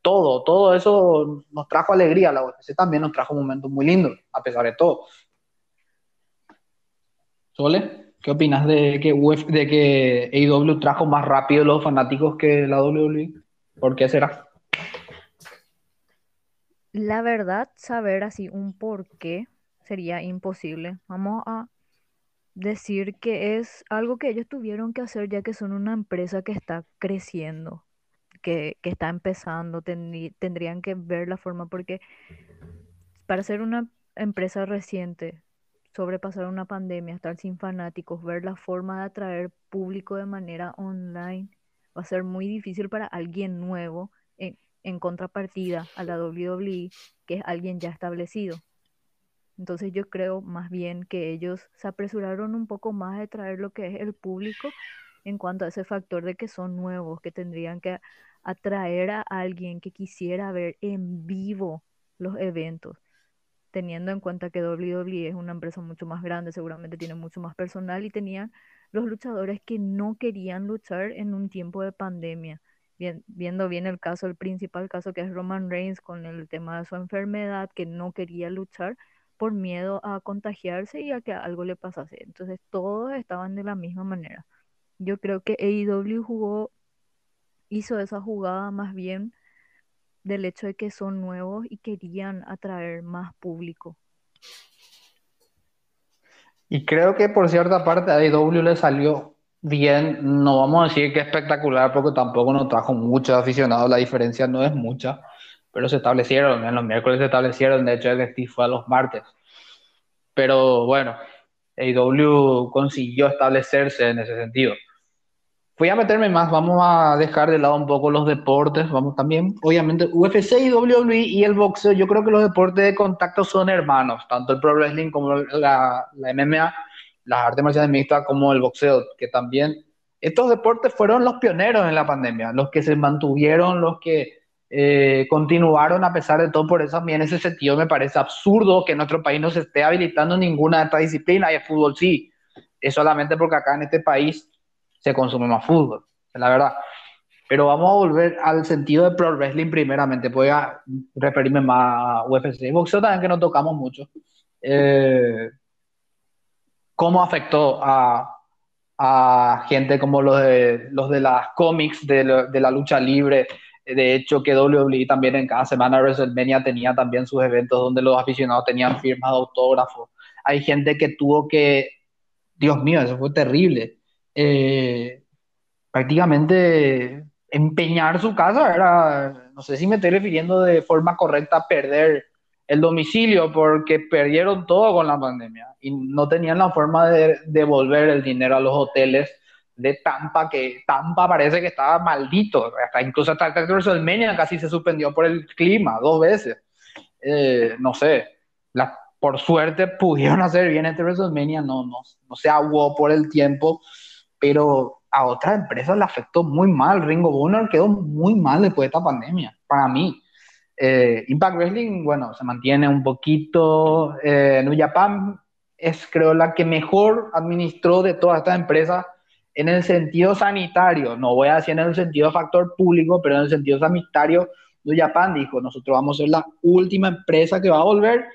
todo, todo eso nos trajo alegría. La UFC también nos trajo momentos muy lindos, a pesar de todo. Sole, ¿qué opinas de que, de que AEW trajo más rápido los fanáticos que la WWE? ¿Por qué será? La verdad, saber así un por qué sería imposible. Vamos a decir que es algo que ellos tuvieron que hacer ya que son una empresa que está creciendo que, está empezando, tendrían que ver la forma, porque para ser una empresa reciente, sobrepasar una pandemia, estar sin fanáticos, ver la forma de atraer público de manera online, va a ser muy difícil para alguien nuevo en, en contrapartida a la WWE, que es alguien ya establecido. Entonces yo creo más bien que ellos se apresuraron un poco más de traer lo que es el público en cuanto a ese factor de que son nuevos, que tendrían que atraer a alguien que quisiera ver en vivo los eventos, teniendo en cuenta que WWE es una empresa mucho más grande, seguramente tiene mucho más personal y tenían los luchadores que no querían luchar en un tiempo de pandemia. Viendo bien el caso, el principal caso que es Roman Reigns con el tema de su enfermedad, que no quería luchar por miedo a contagiarse y a que algo le pasase. Entonces todos estaban de la misma manera. Yo creo que AEW jugó hizo esa jugada más bien del hecho de que son nuevos y querían atraer más público. Y creo que por cierta parte a AEW le salió bien, no vamos a decir que espectacular porque tampoco nos trajo muchos aficionados, la diferencia no es mucha, pero se establecieron, en los miércoles se establecieron, de hecho el fue a los martes. Pero bueno, AEW consiguió establecerse en ese sentido. Voy a meterme más, vamos a dejar de lado un poco los deportes, vamos también, obviamente, UFC y WWE y el boxeo, yo creo que los deportes de contacto son hermanos, tanto el pro wrestling como la, la MMA, las artes marciales mixtas como el boxeo, que también estos deportes fueron los pioneros en la pandemia, los que se mantuvieron, los que eh, continuaron a pesar de todo. Por eso a mí en ese sentido me parece absurdo que en nuestro país no se esté habilitando ninguna de estas disciplinas y el fútbol sí. Es solamente porque acá en este país se consume más fútbol, la verdad. Pero vamos a volver al sentido de pro wrestling primeramente. Voy a referirme más a UFC boxeo también que no tocamos mucho. Eh, ¿Cómo afectó a, a gente como los de, los de las cómics de, de la lucha libre? De hecho, que WWE también en cada semana WrestleMania tenía también sus eventos donde los aficionados tenían firmas de autógrafos. Hay gente que tuvo que, Dios mío, eso fue terrible. Eh, prácticamente empeñar su casa era, no sé si me estoy refiriendo de forma correcta, a perder el domicilio porque perdieron todo con la pandemia no tenían la forma de devolver el dinero a los hoteles de Tampa, que Tampa parece que estaba maldito, hasta incluso hasta el WrestleMania casi se suspendió por el clima dos veces. Eh, no sé, por suerte pudieron hacer bien este WrestleMania, no, no, no se aguó por el tiempo, pero a otras empresas le afectó muy mal. Ringo Bonner quedó muy mal después de esta pandemia, para mí. Eh, Impact Wrestling, bueno, se mantiene un poquito. Eh, New Japan es, creo, la que mejor administró de todas estas empresas en el sentido sanitario, no voy a decir en el sentido factor público, pero en el sentido sanitario, Japan dijo, nosotros vamos a ser la última empresa que va a volver,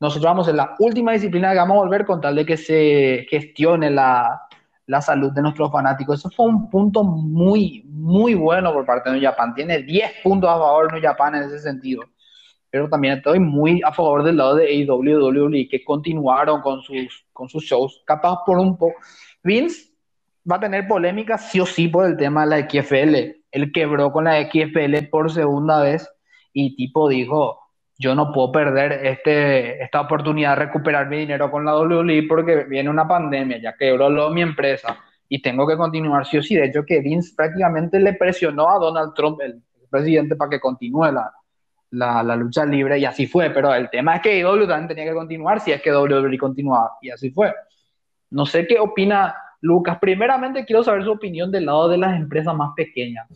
nosotros vamos a ser la última disciplina que vamos a volver con tal de que se gestione la, la salud de nuestros fanáticos. Eso fue un punto muy, muy bueno por parte de Japan. Tiene 10 puntos a favor New Japan en ese sentido. Pero también estoy muy a favor del lado de AEW, que continuaron con sus, con sus shows, capaz por un poco. Vince va a tener polémica sí o sí por el tema de la XFL. Él quebró con la XFL por segunda vez y tipo dijo, yo no puedo perder este, esta oportunidad de recuperar mi dinero con la WWE porque viene una pandemia, ya quebró lo, mi empresa y tengo que continuar sí o sí. De hecho, que Vince prácticamente le presionó a Donald Trump, el presidente, para que continúe la, la, lucha libre y así fue. Pero el tema es que WWE también tenía que continuar si es que WWE continuaba y así fue. No sé qué opina Lucas, primeramente quiero saber su opinión del lado de las empresas más pequeñas,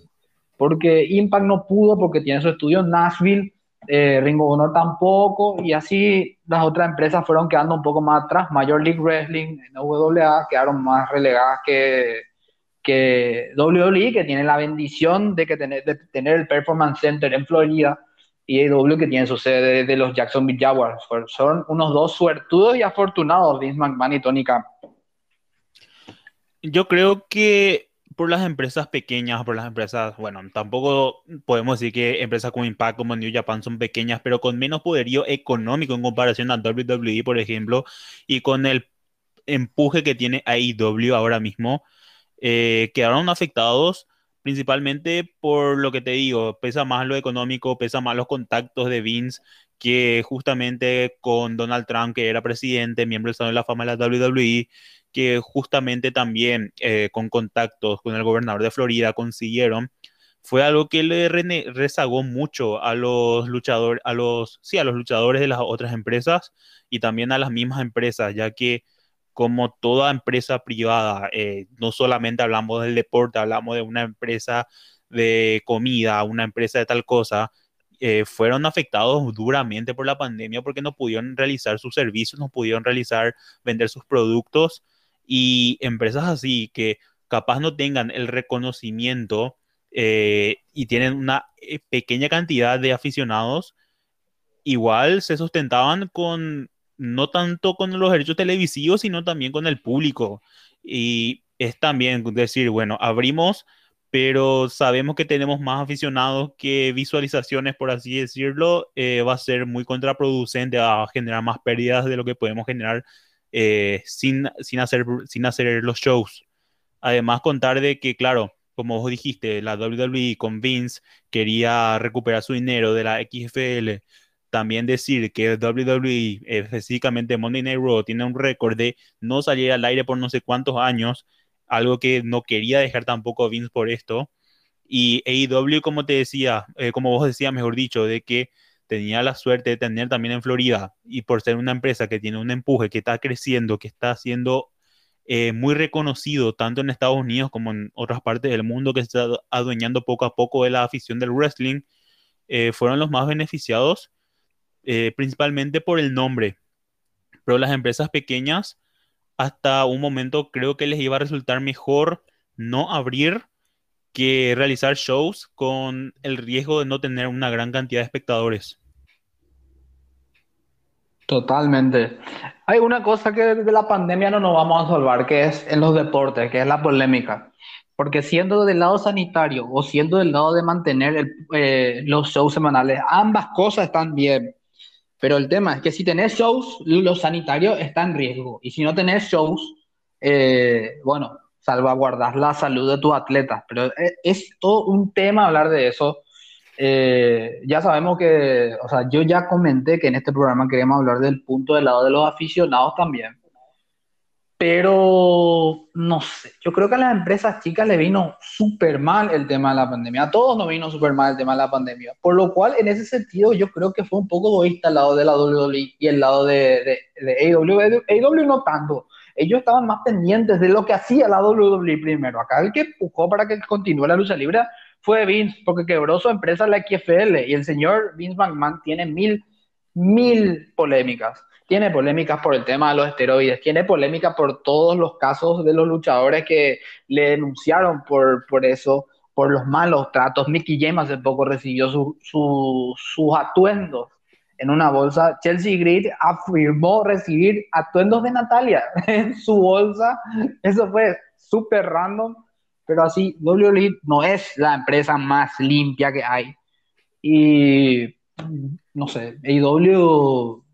porque Impact no pudo porque tiene su estudio en Nashville, eh, Ringo Honor tampoco, y así las otras empresas fueron quedando un poco más atrás. Major League Wrestling, NWA, quedaron más relegadas que, WWE, que tiene la bendición de, que de tener el Performance Center en Florida, y AEW que tiene su sede de los Jacksonville Jaguars. Son unos dos suertudos y afortunados, Vince McMahon y Tony Khan. Yo creo que por las empresas pequeñas, por las empresas, bueno, tampoco podemos decir que empresas como Impact, como New Japan son pequeñas, pero con menos poderío económico en comparación a WWE, por ejemplo, y con el empuje que tiene AEW ahora mismo, eh, quedaron afectados principalmente por lo que te digo, pesa más lo económico, pesa más los contactos de Vince, que justamente con Donald Trump, que era presidente, miembro del de la Fama de la WWE, que justamente también eh, con contactos con el gobernador de Florida consiguieron, fue algo que le rezagó mucho a los luchadores, a los, sí, a los luchadores de las otras empresas y también a las mismas empresas, ya que como toda empresa privada, eh, no solamente hablamos del deporte, hablamos de una empresa de comida, una empresa de tal cosa, eh, fueron afectados duramente por la pandemia porque no pudieron realizar sus servicios, no pudieron realizar, vender sus productos. Y empresas así que capaz no tengan el reconocimiento eh, y tienen una eh, pequeña cantidad de aficionados, igual se sustentaban con, no tanto con los derechos televisivos, sino también con el público. Y es también decir, bueno, abrimos, pero sabemos que tenemos más aficionados que visualizaciones, por así decirlo, eh, va a ser muy contraproducente, a generar más pérdidas de lo que podemos generar eh, sin, sin, hacer, sin hacer los shows. Además, contar de que, claro, como vos dijiste, la WWE con Vince quería recuperar su dinero de la XFL. También decir que WWE, específicamente Monday Night Raw, tiene un récord de no salir al aire por no sé cuántos años, algo que no quería dejar tampoco Vince por esto. Y AEW, como te decía, eh, como vos decías, mejor dicho, de que tenía la suerte de tener también en Florida y por ser una empresa que tiene un empuje, que está creciendo, que está haciendo eh, muy reconocido tanto en Estados Unidos como en otras partes del mundo que se está adueñando poco a poco de la afición del wrestling, eh, fueron los más beneficiados, eh, principalmente por el nombre. Pero las empresas pequeñas, hasta un momento creo que les iba a resultar mejor no abrir que realizar shows con el riesgo de no tener una gran cantidad de espectadores. Totalmente. Hay una cosa que de la pandemia no nos vamos a salvar, que es en los deportes, que es la polémica. Porque siendo del lado sanitario o siendo del lado de mantener eh, los shows semanales, ambas cosas están bien. Pero el tema es que si tenés shows, los sanitarios están en riesgo. Y si no tenés shows, eh, bueno, salvaguardar la salud de tus atletas. Pero es, es, todo un tema hablar de eso. Eh, ya sabemos que, o sea, yo ya comenté que en este programa queremos hablar del punto del lado de los aficionados también. Pero no sé, yo creo que a las empresas chicas le vino súper mal el tema de la pandemia. A todos nos vino súper mal el tema de la pandemia. Por lo cual, en ese sentido, yo creo que fue un poco egoísta el lado de la WWE y el lado de, de, de AW. AW no tanto ellos estaban más pendientes de lo que hacía la WWE primero. Acá el que empujó para que continúe la lucha libre fue Vince, porque quebró su empresa la XFL y el señor Vince McMahon tiene mil, mil polémicas. Tiene polémicas por el tema de los esteroides, tiene polémicas por todos los casos de los luchadores que le denunciaron por, por eso, por los malos tratos. Mickey James hace poco recibió su, su, sus atuendos en una bolsa. Chelsea Grid afirmó recibir atuendos de Natalia en su bolsa. Eso fue súper random, pero así, WWE no es la empresa más limpia que hay. Y no sé, AEW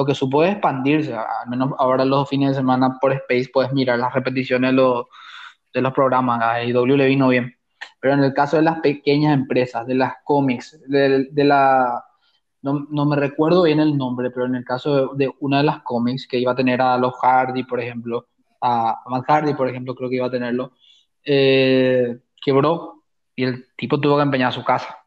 lo que supo es expandirse, al menos ahora los fines de semana por Space puedes mirar las repeticiones de los, de los programas, a AEW le vino bien. Pero en el caso de las pequeñas empresas, de las cómics, de, de la no, no, me recuerdo bien el nombre, pero en el caso de, una de las cómics que iba a tener a los Hardy, por ejemplo, a, Matt Hardy, por ejemplo, creo que iba a tenerlo, eh, quebró y el tipo tuvo que empeñar su casa.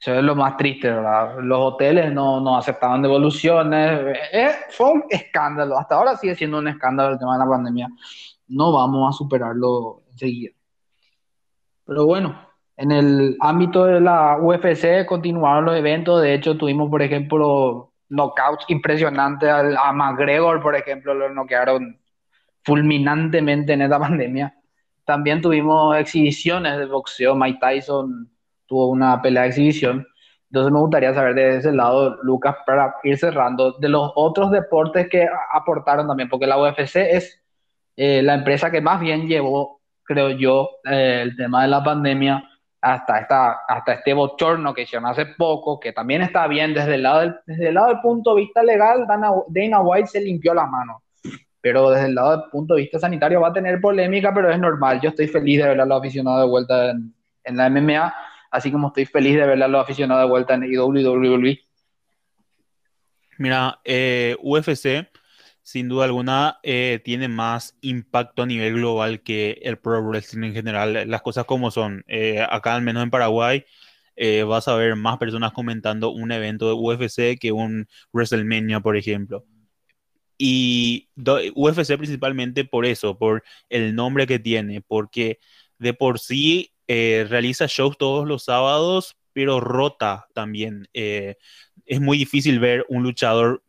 Eso es lo más triste, ¿verdad? Los hoteles no, no aceptaban devoluciones. Eh, fue un escándalo. Hasta ahora sigue siendo un escándalo el tema de la pandemia. No vamos a superarlo enseguida. Pero bueno, en el ámbito de la UFC continuaron los eventos, de hecho tuvimos, por ejemplo, knockouts impresionantes a McGregor, por ejemplo, lo noquearon fulminantemente en esta pandemia. También tuvimos exhibiciones de boxeo, Mike Tyson tuvo una pelea de exhibición. Entonces me gustaría saber de ese lado, Lucas, para ir cerrando, de los otros deportes que aportaron también, porque la UFC es eh, la empresa que más bien llevó, creo yo, eh, el tema de la pandemia hasta, esta, hasta este bochorno que hicieron hace poco, que también está bien desde el lado del, desde el lado del punto de vista legal, Dana, Dana White se limpió las manos. Pero desde el lado del punto de vista sanitario va a tener polémica, pero es normal. Yo estoy feliz de ver a los aficionados de vuelta en, en la MMA, así como estoy feliz de ver a los aficionados de vuelta en WWE. Mira, eh, UFC sin duda alguna eh, tiene más impacto a nivel global que el pro wrestling en general. Las cosas como son. Eh, acá, al menos en Paraguay, vas a ver más personas comentando un evento de UFC que un WrestleMania, por ejemplo. Y UFC principalmente por eso, por el nombre que tiene, porque de por sí realiza shows todos los sábados, pero rota también. es muy difícil ver un luchador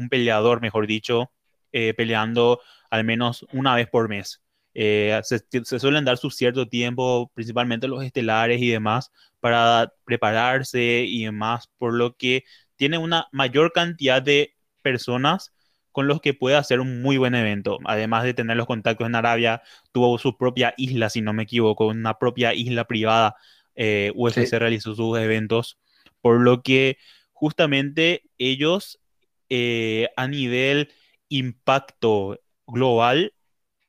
un peleador, mejor dicho, eh, peleando al menos una vez por mes. Eh, se, suelen dar su cierto tiempo, principalmente los estelares y demás, para prepararse y demás, por lo que tiene una mayor cantidad de personas con los que puede hacer un muy buen evento. Además de tener los contactos en Arabia, tuvo su propia isla, si no me equivoco, una propia isla privada. Eh, UFC realizó sus eventos, por lo que justamente ellos eh, a nivel impacto global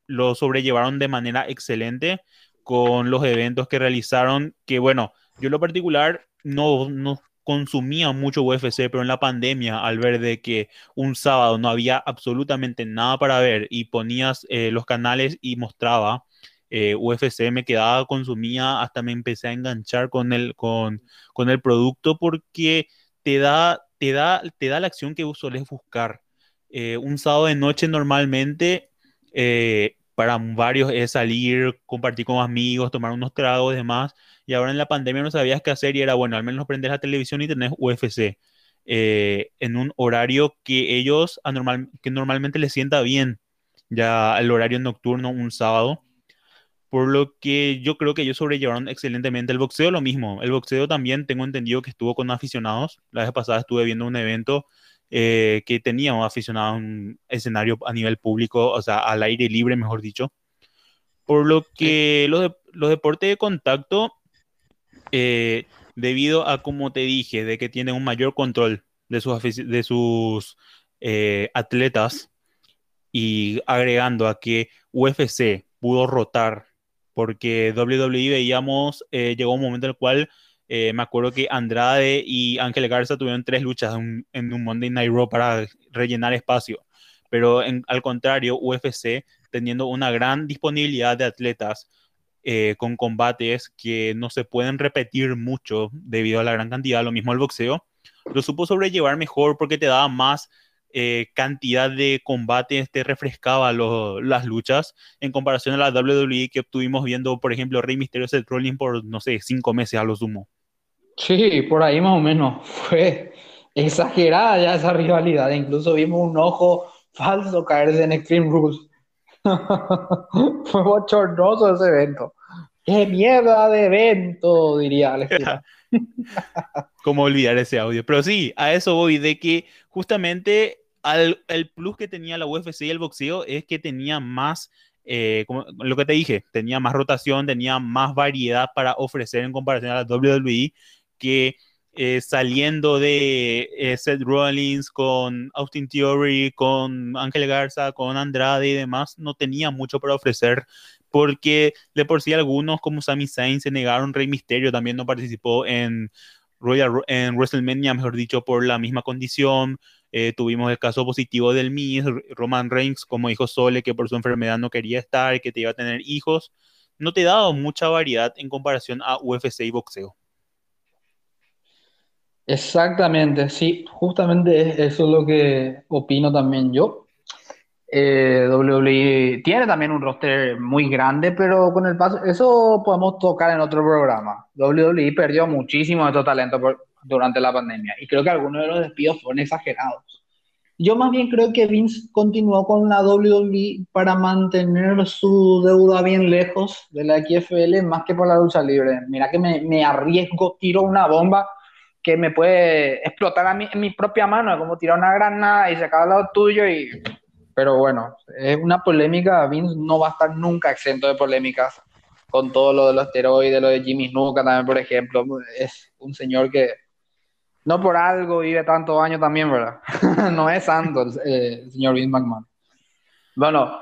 lo sobrellevaron de manera excelente con los eventos que realizaron, que bueno, yo en lo particular no, no consumía mucho UFC, pero en la pandemia, al ver de que un sábado no había absolutamente nada para ver y ponías eh, los canales y mostraba eh, UFC, me quedaba, consumía, hasta me empecé a enganchar con el, con, con el producto porque te da te da, te da la acción que vos buscar. Eh, un sábado de noche normalmente para varios es salir, compartir con amigos, tomar unos tragos y demás. Y ahora en la pandemia no sabías qué hacer y era, bueno, al menos prendes la televisión y tenés UFC. Eh, en un horario que ellos anormal, que normalmente les sienta bien, ya el horario nocturno un sábado. Por lo que yo creo que ellos sobrellevaron excelentemente el boxeo, lo mismo. El boxeo también tengo entendido que estuvo con aficionados. La vez pasada estuve viendo un evento eh, que tenía un aficionado en un escenario a nivel público, o sea, al aire libre, mejor dicho. Por lo que los, los deportes de contacto eh, debido a, como te dije, de que tienen un mayor control de sus, de sus eh, atletas y agregando a que UFC pudo rotar porque WWE veíamos, llegó un momento en el cual me acuerdo que Andrade y Ángel Garza tuvieron tres luchas en, un Monday Night Raw para rellenar espacio. Pero al contrario, UFC, teniendo una gran disponibilidad de atletas, eh, con combates que no se pueden repetir mucho debido a la gran cantidad, lo mismo el boxeo, lo supo sobrellevar mejor porque te daba más eh, cantidad de combates, te refrescaba las luchas en comparación a la WWE que estuvimos viendo, por ejemplo, Rey Mysterio Seth Rollins por, no sé, cinco meses a lo sumo. Sí, por ahí más o menos. Fue exagerada ya esa rivalidad. Incluso vimos un ojo falso caerse en Extreme Rules. Fue bochornoso ese evento. ¡Qué mierda de evento! Diría Alex. ¿Cómo olvidar ese audio? Pero sí, a eso voy, de que justamente el plus que tenía la UFC y el boxeo es que tenía más, eh, como lo que te dije, tenía más rotación, tenía más variedad para ofrecer en comparación a la WWE, que eh, saliendo de eh, Seth Rollins con Austin Theory, con Ángel Garza, con Andrade y demás, no tenía mucho para ofrecer porque de por sí algunos como Sami Zayn se negaron, Rey Misterio también no participó en Royal en WrestleMania, mejor dicho, por la misma condición. Eh, tuvimos el caso positivo del Miz, Roman Reigns, como dijo Sole, que por su enfermedad no quería estar, que te iba a tener hijos. No te daba mucha variedad en comparación a UFC y boxeo. Exactamente, sí, justamente eso es lo que opino también yo. Eh, WWE tiene también un roster muy grande, pero con el paso, eso podemos tocar en otro programa. WWE perdió muchísimo de estos talentos durante la pandemia y creo que algunos de los despidos fueron exagerados. Yo más bien creo que Vince continuó con la WWE para mantener su deuda bien lejos de la XFL más que por la lucha libre. Mira que me, me arriesgo, tiro una bomba que me puede explotar a mí, en mi propia mano, como tirar una granada y sacar al lado tuyo. Y... Pero bueno, es una polémica. Vince no va a estar nunca exento de polémicas con todo lo de los esteroides, lo de Jimmy Snuka también, por ejemplo. Es un señor que no por algo vive tantos años también, ¿verdad? no es santo el, el señor Vince McMahon. Bueno,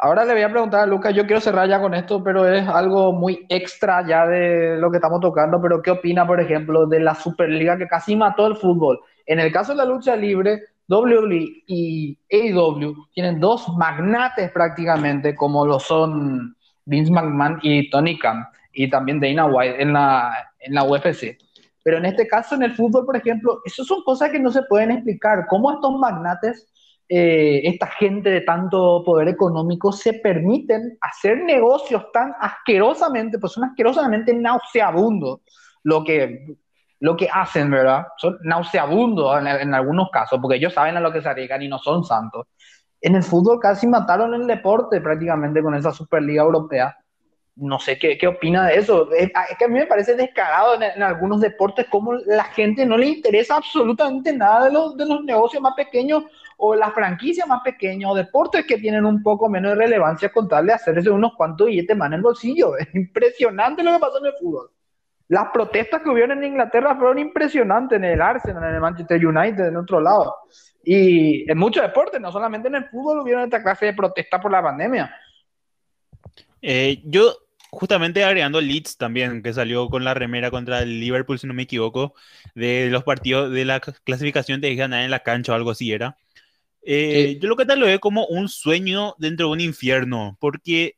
Ahora le voy a preguntar a Lucas, yo quiero cerrar ya con esto, pero es algo muy extra ya de lo que estamos tocando, pero ¿qué opina, por ejemplo, de la Superliga que casi mató el fútbol? En el caso de la lucha libre, WWE y AEW tienen dos magnates prácticamente, como lo son Vince McMahon y Tony Khan, y también Dana White en la, en la UFC. Pero en este caso, en el fútbol, por ejemplo, eso son cosas que no se pueden explicar. ¿Cómo estos magnates eh, esta gente de tanto poder económico se permiten hacer negocios tan asquerosamente, pues son asquerosamente nauseabundos lo que, lo que hacen, ¿verdad? Son nauseabundos en, algunos casos, porque ellos saben a lo que se arriesgan y no son santos. En el fútbol casi mataron el deporte prácticamente con esa Superliga Europea. No sé qué, qué opina de eso. Es, que a mí me parece descarado en, en, algunos deportes como la gente no le interesa absolutamente nada de los, de los negocios más pequeños o las franquicias más pequeñas o deportes que tienen un poco menos de relevancia con tal hacerse unos cuantos billetes más en el bolsillo. Es impresionante lo que pasó en el fútbol. Las protestas que hubieron en Inglaterra fueron impresionantes en el Arsenal, en el Manchester United, en otro lado. Y en muchos deportes, no solamente en el fútbol, hubieron esta clase de protestas por la pandemia. Eh, yo, justamente agregando Leeds también, que salió con la remera contra el Liverpool, si no me equivoco, de los partidos de la clasificación de ganar en la cancha o algo así era. Eh, yo lo que tal lo veo como un sueño dentro de un infierno, porque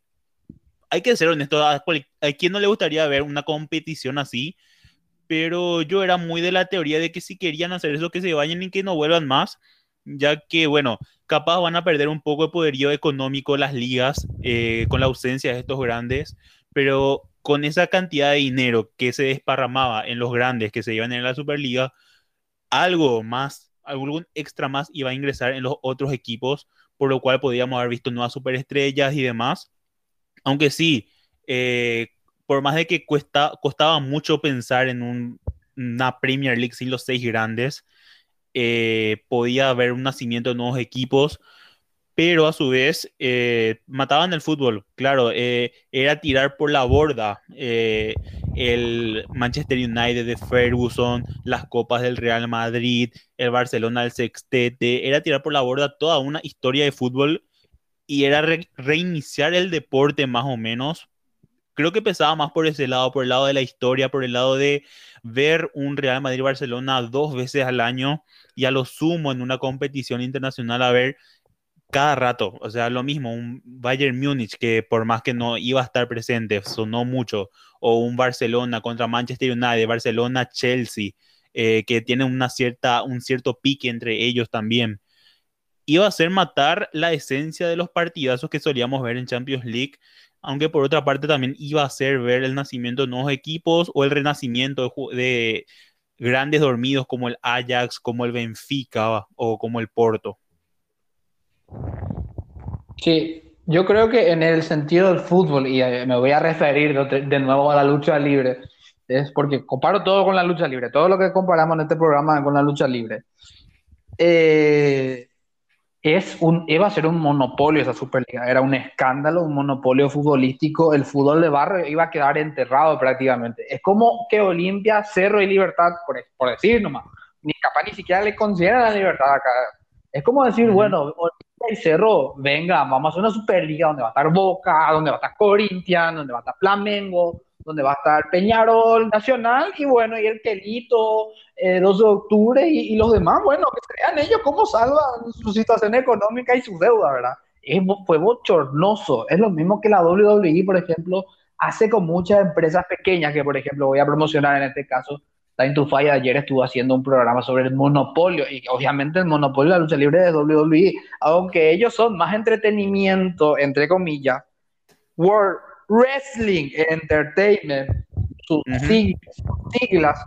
hay que ser honesto, a, a quien no le gustaría ver una competición así, pero yo era muy de la teoría de que si querían hacer eso, que se vayan y que no vuelvan más. ya que, bueno, capaz van a perder un poco de poderío económico las ligas eh, con la ausencia de estos grandes, pero con esa cantidad de dinero que se desparramaba en los grandes que se iban en la Superliga, algo más, algún extra más iba a ingresar en los otros equipos, por lo cual podríamos haber visto nuevas superestrellas y demás. Aunque sí, eh, por más de que cuesta, costaba mucho pensar en una Premier League sin los seis grandes, eh, podía haber un nacimiento de nuevos equipos, pero a su vez eh, mataban el fútbol. Claro, era tirar por la borda el Manchester United de Ferguson, las copas del Real Madrid, el Barcelona del Sextete, era tirar por la borda toda una historia de fútbol y era reiniciar el deporte más o menos. Creo que pesaba más por ese lado, por el lado de la historia, por el lado de ver un Real Madrid-Barcelona dos veces al año y a lo sumo en una competición internacional a ver cada rato, o sea, lo mismo, un Bayern Múnich que por más que no iba a estar presente, sonó mucho, o un Barcelona contra Manchester United, Barcelona-Chelsea, eh, que tiene una cierta, un cierto pique entre ellos también. Iba a ser matar la esencia de los partidazos que solíamos ver en Champions League aunque por otra parte también iba a ser ver el nacimiento de nuevos equipos o el renacimiento de, grandes dormidos como el Ajax, como el Benfica o como el Porto. Sí, yo creo que en el sentido del fútbol, y eh, me voy a referir de nuevo a la lucha libre, es porque comparo todo con la lucha libre, todo lo que comparamos en este programa con la lucha libre. Eh, es un, iba a ser un monopolio esa Superliga, era un escándalo, un monopolio futbolístico, el fútbol de barrio iba a quedar enterrado prácticamente. Es como que Olimpia, Cerro y Libertad, por, por decir nomás, ni capaz ni siquiera le consideran la libertad acá. Es como decir, bueno, Olimpia y Cerro, venga, vamos a hacer una Superliga donde va a estar Boca, donde va a estar Corinthians, donde va a estar Flamengo, donde va a estar Peñarol Nacional y bueno, y el Telito, 2 eh, de octubre y, los demás, bueno, que crean ellos cómo salvan su situación económica y su deuda, ¿verdad? Es, fue bochornoso. Es lo mismo que la WWE, por ejemplo, hace con muchas empresas pequeñas, que por ejemplo voy a promocionar en este caso. Time to Fire ayer estuvo haciendo un programa sobre el monopolio, y obviamente el monopolio de la lucha libre de WWE, aunque ellos son más entretenimiento, entre comillas, World Wrestling Entertainment, sus siglas,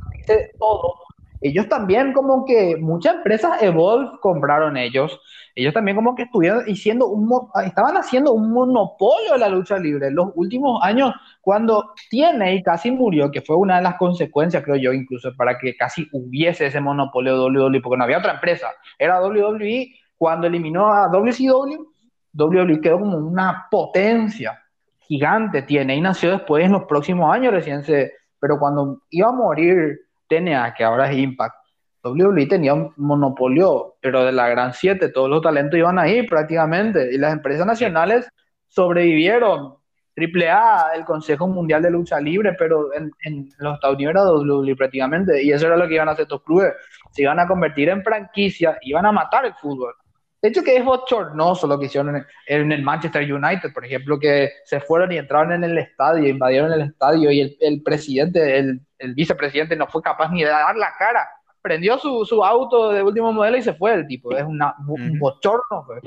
todo. Ellos también como que muchas empresas Evolve compraron ellos. Ellos también como que estuvieron estaban haciendo un monopolio de la lucha libre. En los últimos años, cuando tiene y casi murió, que fue una de las consecuencias, creo yo, incluso para que casi hubiese ese monopolio de WWE, porque no había otra empresa. Era WWE. Cuando eliminó a WCW, WWE quedó como una potencia gigante tiene y nació después en los próximos años recién se, pero cuando iba a morir TNA, que ahora es Impact, WWE tenía un monopolio, pero de la Gran 7, todos los talentos iban ahí prácticamente y las empresas nacionales sobrevivieron. AAA, el Consejo Mundial de Lucha Libre, pero en, los Estados Unidos era WWE prácticamente, y eso era lo que iban a hacer estos clubes. Se iban a convertir en franquicia, iban a matar el fútbol. De hecho, que es bochornoso lo que hicieron en, el Manchester United, por ejemplo, que se fueron y entraron en el estadio, invadieron el estadio y el, presidente, el, vicepresidente no fue capaz ni de dar la cara. Prendió su, auto de último modelo y se fue el tipo. Es una, un bochorno. Pues.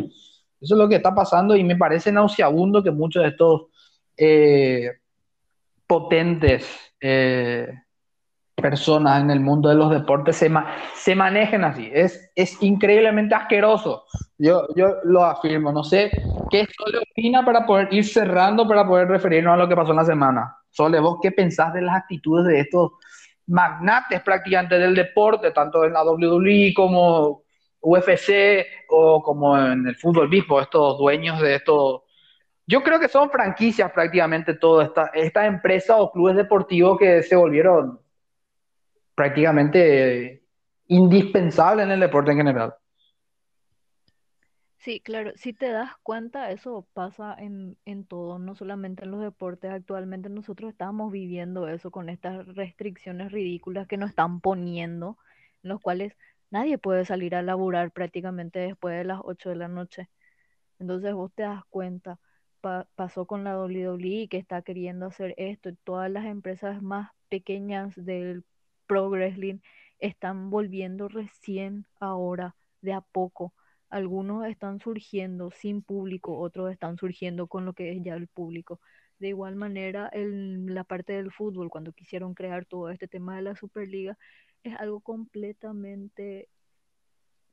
Eso es lo que está pasando y me parece nauseabundo que muchos de estos eh, potentes eh, personas en el mundo de los deportes se, se manejen así. Es, es increíblemente asqueroso. Yo, yo lo afirmo. No sé qué Sole opina para poder ir cerrando, para poder referirnos a lo que pasó en la semana. Sole, ¿vos qué pensás de las actitudes de estos magnates prácticamente del deporte, tanto en la WWE como UFC o como en el fútbol mismo, estos dueños de estos... Yo creo que son franquicias prácticamente todas estas esta empresas o clubes deportivos que se volvieron prácticamente indispensable en el deporte en general. Sí, claro, si te das cuenta, eso pasa en, en todo, no solamente en los deportes. Actualmente nosotros estamos viviendo eso con estas restricciones ridículas que nos están poniendo, en los cuales nadie puede salir a laburar prácticamente después de las 8 de la noche. Entonces vos te das cuenta, pasó con la WWE que está queriendo hacer esto, y todas las empresas más pequeñas del Pro Wrestling están volviendo recién ahora, de a poco, Algunos están surgiendo sin público, otros están surgiendo con lo que es ya el público. De igual manera, en la parte del fútbol, cuando quisieron crear todo este tema de la Superliga, es algo completamente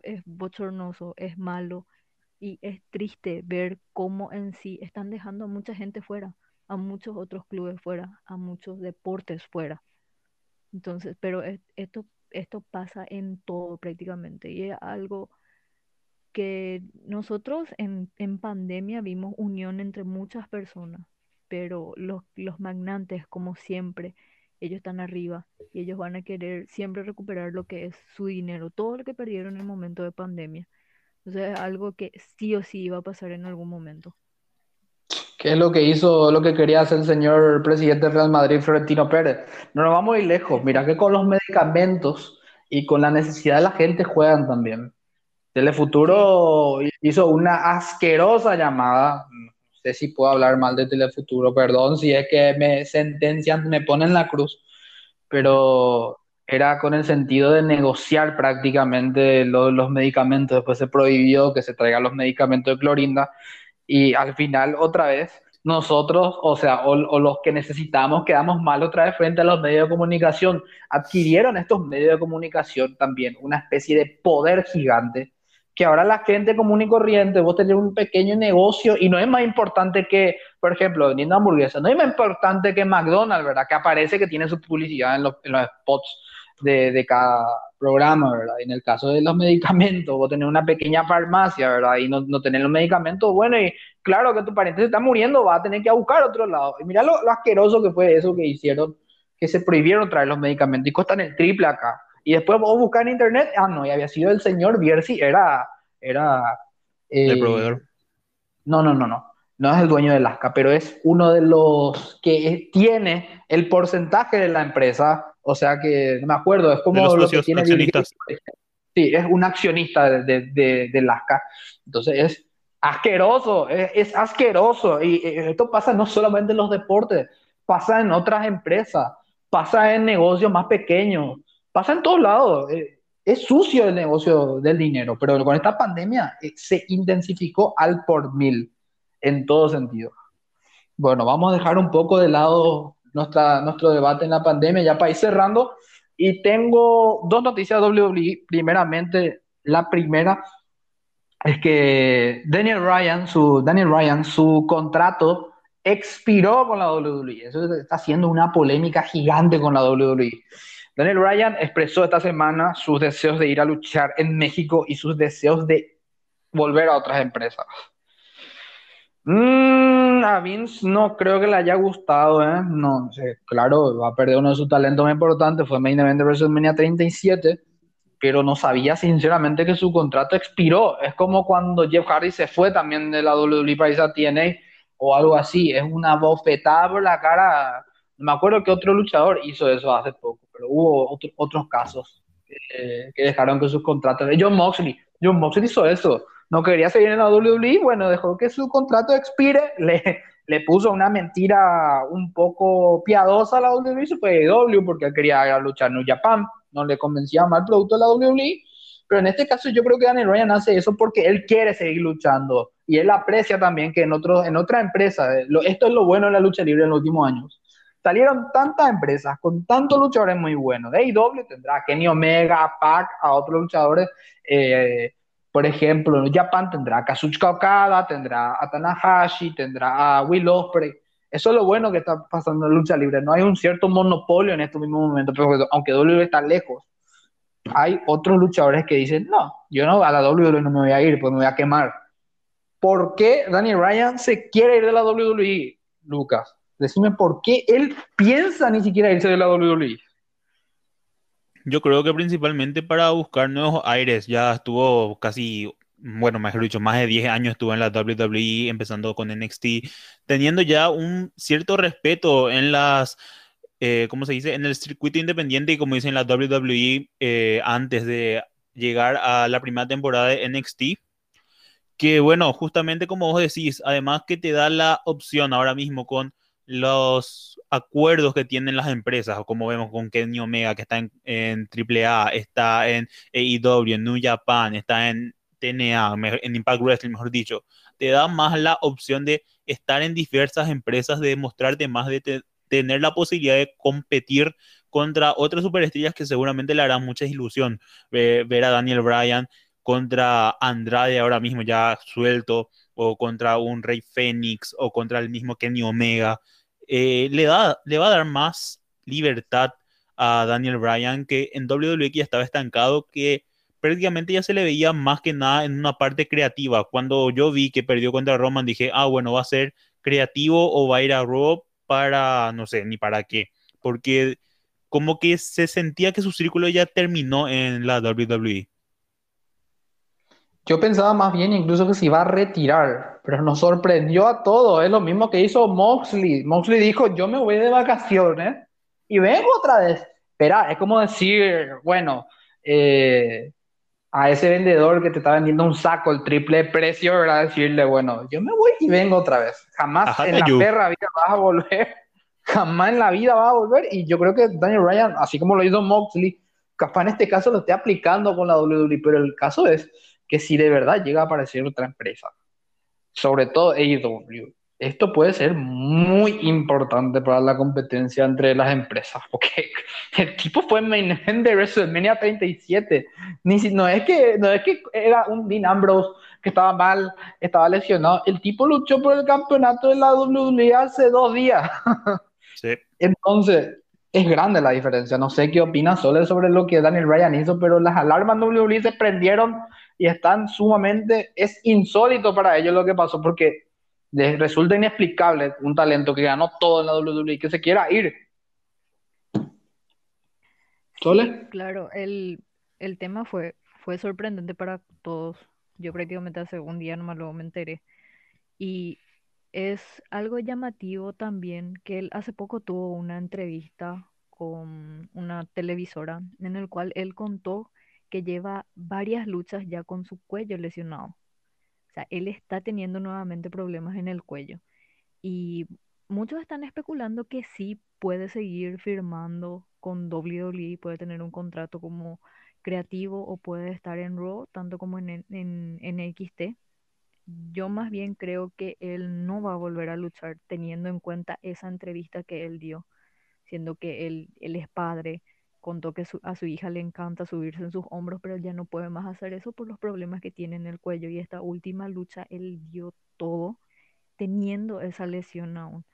es bochornoso, es malo y es triste ver cómo en sí están dejando a mucha gente fuera, a muchos otros clubes fuera, a muchos deportes fuera. Entonces, pero esto, esto pasa en todo prácticamente y es algo que nosotros en, en pandemia vimos unión entre muchas personas, pero los, los magnantes, como siempre, ellos están arriba y ellos van a querer siempre recuperar lo que es su dinero, todo lo que perdieron en el momento de pandemia. Entonces es algo que sí o sí iba a pasar en algún momento. ¿Qué es lo que hizo, lo que quería hacer el señor presidente del Real Madrid, Florentino Pérez? No nos vamos a lejos. Mira que con los medicamentos y con la necesidad de la gente juegan también. Telefuturo hizo una asquerosa llamada. No sé si puedo hablar mal de Telefuturo, perdón, si es que me sentencian, me ponen la cruz. Pero era con el sentido de negociar prácticamente los medicamentos. Después se prohibió que se traigan los medicamentos de clorinda y al final otra vez nosotros, o sea, o, los que necesitamos quedamos mal otra vez frente a los medios de comunicación. Adquirieron estos medios de comunicación también una especie de poder gigante que ahora la gente común y corriente, vos tenés un pequeño negocio y no es más importante que, por ejemplo, vendiendo hamburguesas, no es más importante que McDonald's, ¿verdad? Que aparece que tiene su publicidad en los, en los spots de, de, cada programa, ¿verdad? En el caso de los medicamentos, vos tenés una pequeña farmacia, ¿verdad? Y no, no tenés los medicamentos, bueno, y claro que tu pariente se está muriendo, va a tener que buscar otro lado. Y mira lo, lo asqueroso que fue eso que hicieron, que se prohibieron traer los medicamentos y costan el triple acá. Y después vos buscar en internet, ah, no, y había sido el señor Bierzi, era... era eh, el proveedor. No, no, no, no. No es el dueño de Lasca, pero es uno de los que tiene el porcentaje de la empresa o sea que, no me acuerdo, es como los lo que tiene accionistas. Sí, es un accionista de, de, de, Lasca. Entonces es asqueroso, es, es, asqueroso. Y esto pasa no solamente en los deportes, pasa en otras empresas, pasa en negocios más pequeños, pasa en todos lados. Eh, es sucio el negocio del dinero, pero con esta pandemia eh, se intensificó al por mil en todo sentido. Bueno, vamos a dejar un poco de lado nuestra, nuestro debate en la pandemia, ya para ir cerrando. Y tengo dos noticias de WWE. Primeramente, la primera es que Daniel Ryan, su, Daniel Ryan, su contrato expiró con la WWE. Eso está haciendo una polémica gigante con la WWE. Daniel Ryan expresó esta semana sus deseos de ir a luchar en México y sus deseos de volver a otras empresas. Mm, a Vince no creo que le haya gustado, ¿eh? No, claro, va a perder uno de sus talentos más importantes, fue Main Event de WrestleMania 37, pero no sabía sinceramente que su contrato expiró. Es como cuando Jeff Hardy se fue también de la WWE para irse TNA o algo así. Es una bofetada por la cara. Me acuerdo que otro luchador hizo eso hace poco, pero hubo otros casos que, que dejaron que sus contratos. John Moxley, John Moxley hizo eso no quería seguir en la WWE, bueno, dejó que su contrato expire, le, le puso una mentira un poco piadosa a la WWE, se fue W porque él quería luchar en New Japan, no le convencía mal producto de la WWE, pero en este caso yo creo que Daniel Ryan hace eso porque él quiere seguir luchando y él aprecia también que en, otro, en otra empresa, eh, esto es lo bueno de la lucha libre en los últimos años, salieron tantas empresas con tantos luchadores muy buenos, de AEW tendrá a Kenny Omega, a Pac, a otros luchadores, eh, por ejemplo, en Japan tendrá a Kazuchika Okada, tendrá a Tanahashi, tendrá a Will Ospreay. Eso es lo bueno que está pasando en lucha libre. No hay un cierto monopolio en estos mismos momentos, pero aunque WWE está lejos, hay otros luchadores que dicen, no, yo no a la WWE no me voy a ir, pues me voy a quemar. ¿Por qué Daniel Ryan se quiere ir de la WWE, Lucas? Decime por qué él piensa ni siquiera irse de la WWE. Yo creo que principalmente para buscar nuevos aires. Ya estuvo casi, bueno, mejor dicho, más de 10 años estuvo en la WWE, empezando con NXT, teniendo ya un cierto respeto en las, eh, ¿cómo se dice? En el circuito independiente y como dicen la WWE eh, antes de llegar a la primera temporada de NXT. Que bueno, justamente como vos decís, además que te da la opción ahora mismo con los acuerdos que tienen las empresas, como vemos con Kenny Omega, que está en, AAA, está en AEW, en New Japan, está en TNA, en Impact Wrestling, mejor dicho, te da más la opción de estar en diversas empresas, de mostrarte más, de tener la posibilidad de competir contra otras superestrellas que seguramente le harán mucha ilusión. ver a Daniel Bryan contra Andrade ahora mismo ya suelto, o contra un Rey Fénix, o contra el mismo Kenny Omega. Eh, le, da, le va a dar más libertad a Daniel Bryan que en WWE ya estaba estancado, que prácticamente ya se le veía más que nada en una parte creativa. Cuando yo vi que perdió contra Roman, dije, ah, bueno, va a ser creativo o va a ir a Raw para, no sé, ni para qué. Porque como que se sentía que su círculo ya terminó en la WWE. Yo pensaba más bien incluso que se iba a retirar, pero nos sorprendió a todos. Es lo mismo que hizo Moxley. Moxley dijo, yo me voy de vacaciones y vengo otra vez. Espera, es como decir, bueno, eh, a ese vendedor que te está vendiendo un saco, el triple precio, ¿verdad? Decirle, bueno, yo me voy y vengo otra vez. Jamás en la perra vida vas a volver. Jamás en la vida vas a volver. Y yo creo que Daniel Ryan, así como lo hizo Moxley, capaz en este caso lo esté aplicando con la WWE, pero el caso es que si de verdad llega a aparecer otra empresa, sobre todo AEW, esto puede ser muy importante para la competencia entre las empresas, porque el tipo fue main event de WrestleMania 37. Ni si, no, es que, no es que era un Dean Ambrose que estaba mal, estaba lesionado. El tipo luchó por el campeonato de la WWE hace dos días. Sí. Entonces, es grande la diferencia. No sé qué opina Sole sobre lo que Daniel Bryan hizo, pero las alarmas WWE se prendieron y están sumamente, es insólito para ellos lo que pasó, porque les resulta inexplicable un talento que ganó todo en la WWE que se quiera ir. ¿Sole? claro, el, tema fue, fue sorprendente para todos. Yo prácticamente hace un día nomás luego me enteré. Y es algo llamativo también que él hace poco tuvo una entrevista con una televisora en el cual él contó que lleva varias luchas ya con su cuello lesionado. O sea, él está teniendo nuevamente problemas en el cuello. Y muchos están especulando que sí puede seguir firmando con WWE, puede tener un contrato como creativo o puede estar en Raw, tanto como en, en, en NXT. Yo más bien creo que él no va a volver a luchar teniendo en cuenta esa entrevista que él dio, siendo que él, él es padre, contó que a su hija le encanta subirse en sus hombros, pero ya no puede más hacer eso por los problemas que tiene en el cuello. Y esta última lucha, él dio todo teniendo esa lesión aún.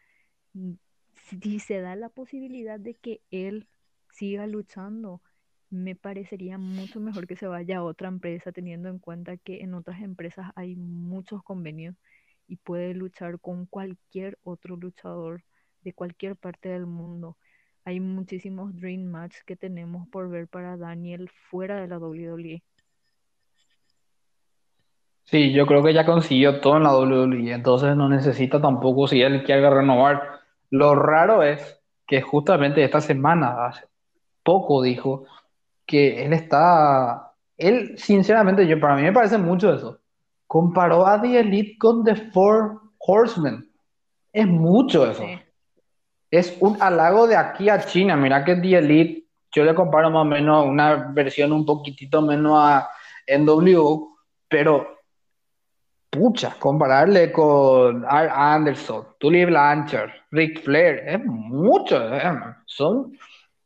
Mm, si se da la posibilidad de que él siga luchando, me parecería mucho mejor que se vaya a otra empresa, teniendo en cuenta que en otras empresas hay muchos convenios y puede luchar con cualquier otro luchador de cualquier parte del mundo hay muchísimos Dream Match que tenemos por ver para Daniel fuera de la WWE. Sí, yo creo que ya consiguió todo en la WWE, entonces no necesita tampoco si él quiere renovar. Lo raro es que justamente esta semana, hace poco dijo que él está, él sinceramente, yo para mí me parece mucho eso. Comparó a The Elite con The Four Horsemen. Es mucho eso es un halago de aquí a China. Mira que The Elite, yo le comparo más o menos una versión un poquitito menos a NWO, pero pucha, compararle con R. Anderson, Tully Blanchard, Rick Flair, es mucho. Eh. Son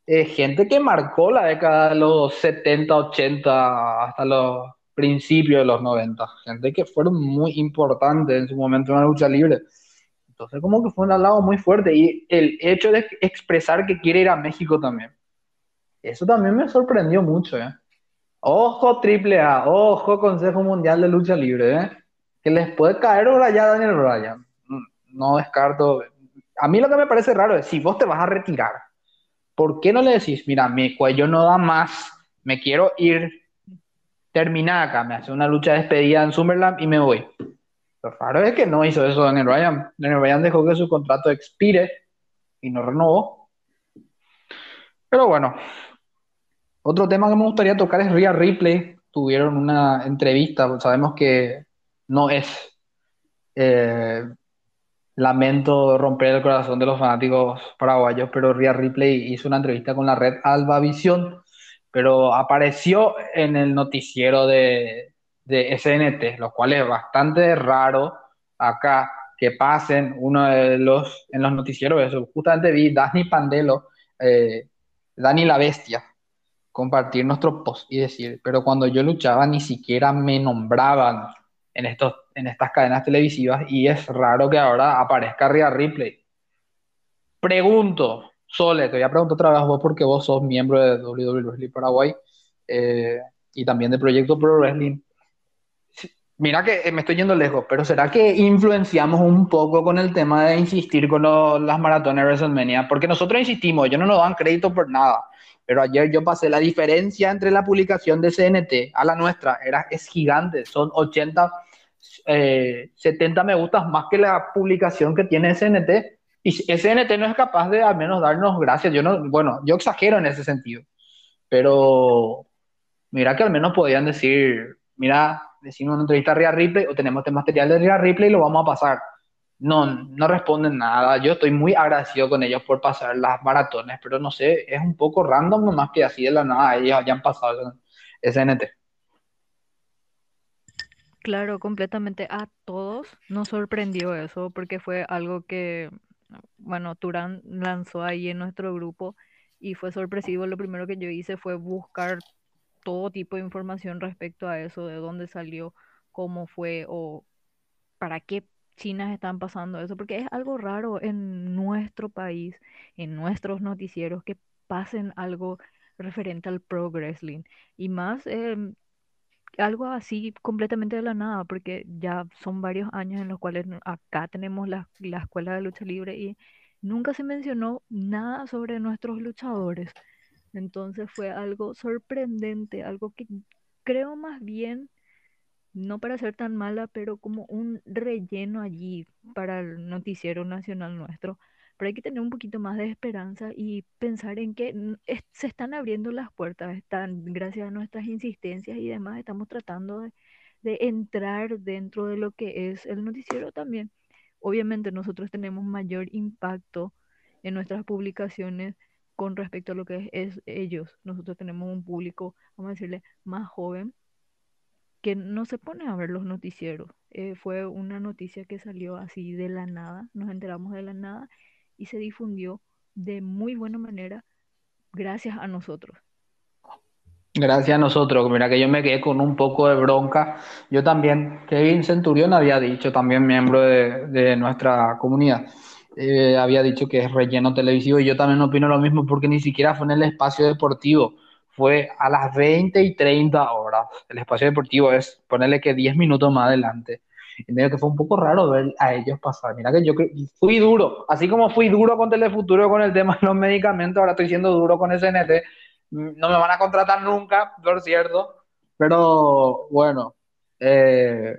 eh, gente que marcó la década de los 70, 80 hasta los principios de los 90. Gente que fueron muy importantes en su momento en la lucha libre. Entonces, como que fue un lado muy fuerte. Y el hecho de expresar que quiere ir a México también. Eso también me sorprendió mucho, ¿eh? Ojo AAA, ojo Consejo Mundial de Lucha Libre, ¿eh? Que les puede caer ahora ya Daniel Bryan. No descarto. A mí lo que me parece raro es si vos te vas a retirar, ¿por qué no le decís, mira, mi cuello no da más, me quiero ir, terminar acá, me hace una lucha de despedida en Summerland y me voy? Lo raro es que no hizo eso Daniel Bryan. Daniel Bryan dejó que su contrato expire y no renovó. Pero bueno, otro tema que me gustaría tocar es Rhea Ripley. Tuvieron una entrevista, sabemos que no es eh, lamento romper el corazón de los fanáticos paraguayos, pero Rhea Ripley hizo una entrevista con la red Alba Visión, pero apareció en el noticiero de, de SNT, lo cual es bastante raro acá que pasen uno de los en los noticieros. Eso. Justamente vi Dani Pandelo, eh, Dani la Bestia, compartir nuestro post y decir, pero cuando yo luchaba ni siquiera me nombraban en, estos, en estas cadenas televisivas y es raro que ahora aparezca Rhea Ripley. Pregunto, Sole, te voy a preguntar otra vos porque vos sos miembro de WWE Paraguay eh, y también de Proyecto Pro Wrestling. Mira que me estoy yendo lejos, pero ¿será que influenciamos un poco con el tema de insistir con las maratones de WrestleMania? Porque nosotros insistimos, ellos no nos dan crédito por nada. Pero ayer yo pasé la diferencia entre la publicación de CNT a la nuestra, era, es gigante, son 80, 70 eh, me gustas más que la publicación que tiene CNT. Y SNT no es capaz de al menos darnos gracias. Yo no, bueno, yo exagero en ese sentido. Pero mira que al menos podían decir, mira, decimos una entrevista a Ria Ripley o tenemos este material de Ria Ripley y lo vamos a pasar no, no responden nada. Yo estoy muy agradecido con ellos por pasar las maratones, pero no sé, es un poco random nomás que así de la nada ellos hayan pasado SNT. Claro, completamente a todos nos sorprendió eso porque fue algo que, bueno, Turán lanzó ahí en nuestro grupo y fue sorpresivo. Lo primero que yo hice fue buscar todo tipo de información respecto a eso, de dónde salió, cómo fue o para qué chinas están pasando eso, porque es algo raro en nuestro país, en nuestros noticieros, que pasen algo referente al pro wrestling. Y más em, algo así completamente de la nada, porque ya son varios años en los cuales acá tenemos la, la escuela de lucha libre y nunca se mencionó nada sobre nuestros luchadores. Entonces fue algo sorprendente, algo que creo más bien no para ser tan mala, pero como un relleno allí para el noticiero nacional nuestro. Pero hay que tener un poquito más de esperanza y pensar en que se están abriendo las puertas, están, gracias a nuestras insistencias y demás, estamos tratando de, de entrar dentro de lo que es el noticiero también. Obviamente nosotros tenemos mayor impacto en nuestras publicaciones con respecto a lo que es, ellos. Nosotros tenemos un público, vamos a decirle, más joven que no se pone a ver los noticieros. Eh, fue una noticia que salió así de la nada, nos enteramos de la nada y se difundió de muy buena manera gracias a nosotros. Gracias a nosotros. Mira que yo me quedé con un poco de bronca. Yo también, Kevin Centurión había dicho, también miembro de, nuestra comunidad, eh, había dicho que es relleno televisivo y yo también opino lo mismo porque ni siquiera fue en el espacio deportivo fue a las 20 y 30 horas. El espacio deportivo es ponerle que 10 minutos más adelante. Y medio que fue un poco raro ver a ellos pasar. Mira que yo fui duro, así como fui duro con Telefuturo con el tema de los medicamentos, ahora estoy siendo duro con SNT. No me van a contratar nunca, por cierto. Pero bueno, eh,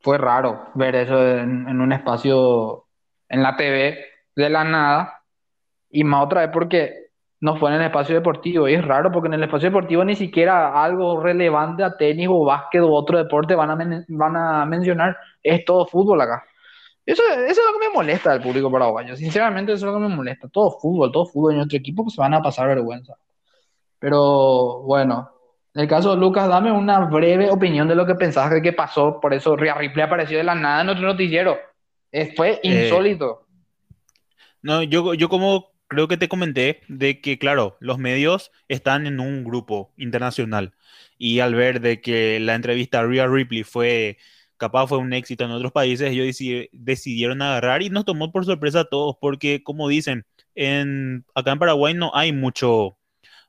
fue raro ver eso en, en un espacio en la TV de la nada. Y más otra vez porque no fue en el espacio deportivo. Y es raro porque en el espacio deportivo ni siquiera algo relevante a tenis o básquet o otro deporte van a, van a mencionar. Es todo fútbol acá. Eso, eso, es lo que me molesta del público paraguayo. Sinceramente, eso es lo que me molesta. Todo fútbol, todo fútbol en nuestro equipo pues se van a pasar vergüenza. Pero bueno, en el caso de Lucas, dame una breve opinión de lo que pensabas de que pasó. Por eso Ria Ripley apareció de la nada en nuestro noticiero. Fue eh, insólito. no, yo, yo como creo que te comenté de que, claro, los medios están en un grupo internacional y al ver de que la entrevista a Rhea Ripley fue, capaz fue un éxito en otros países, ellos decidieron agarrar y nos tomó por sorpresa a todos porque, como dicen, en, acá en Paraguay no hay mucho,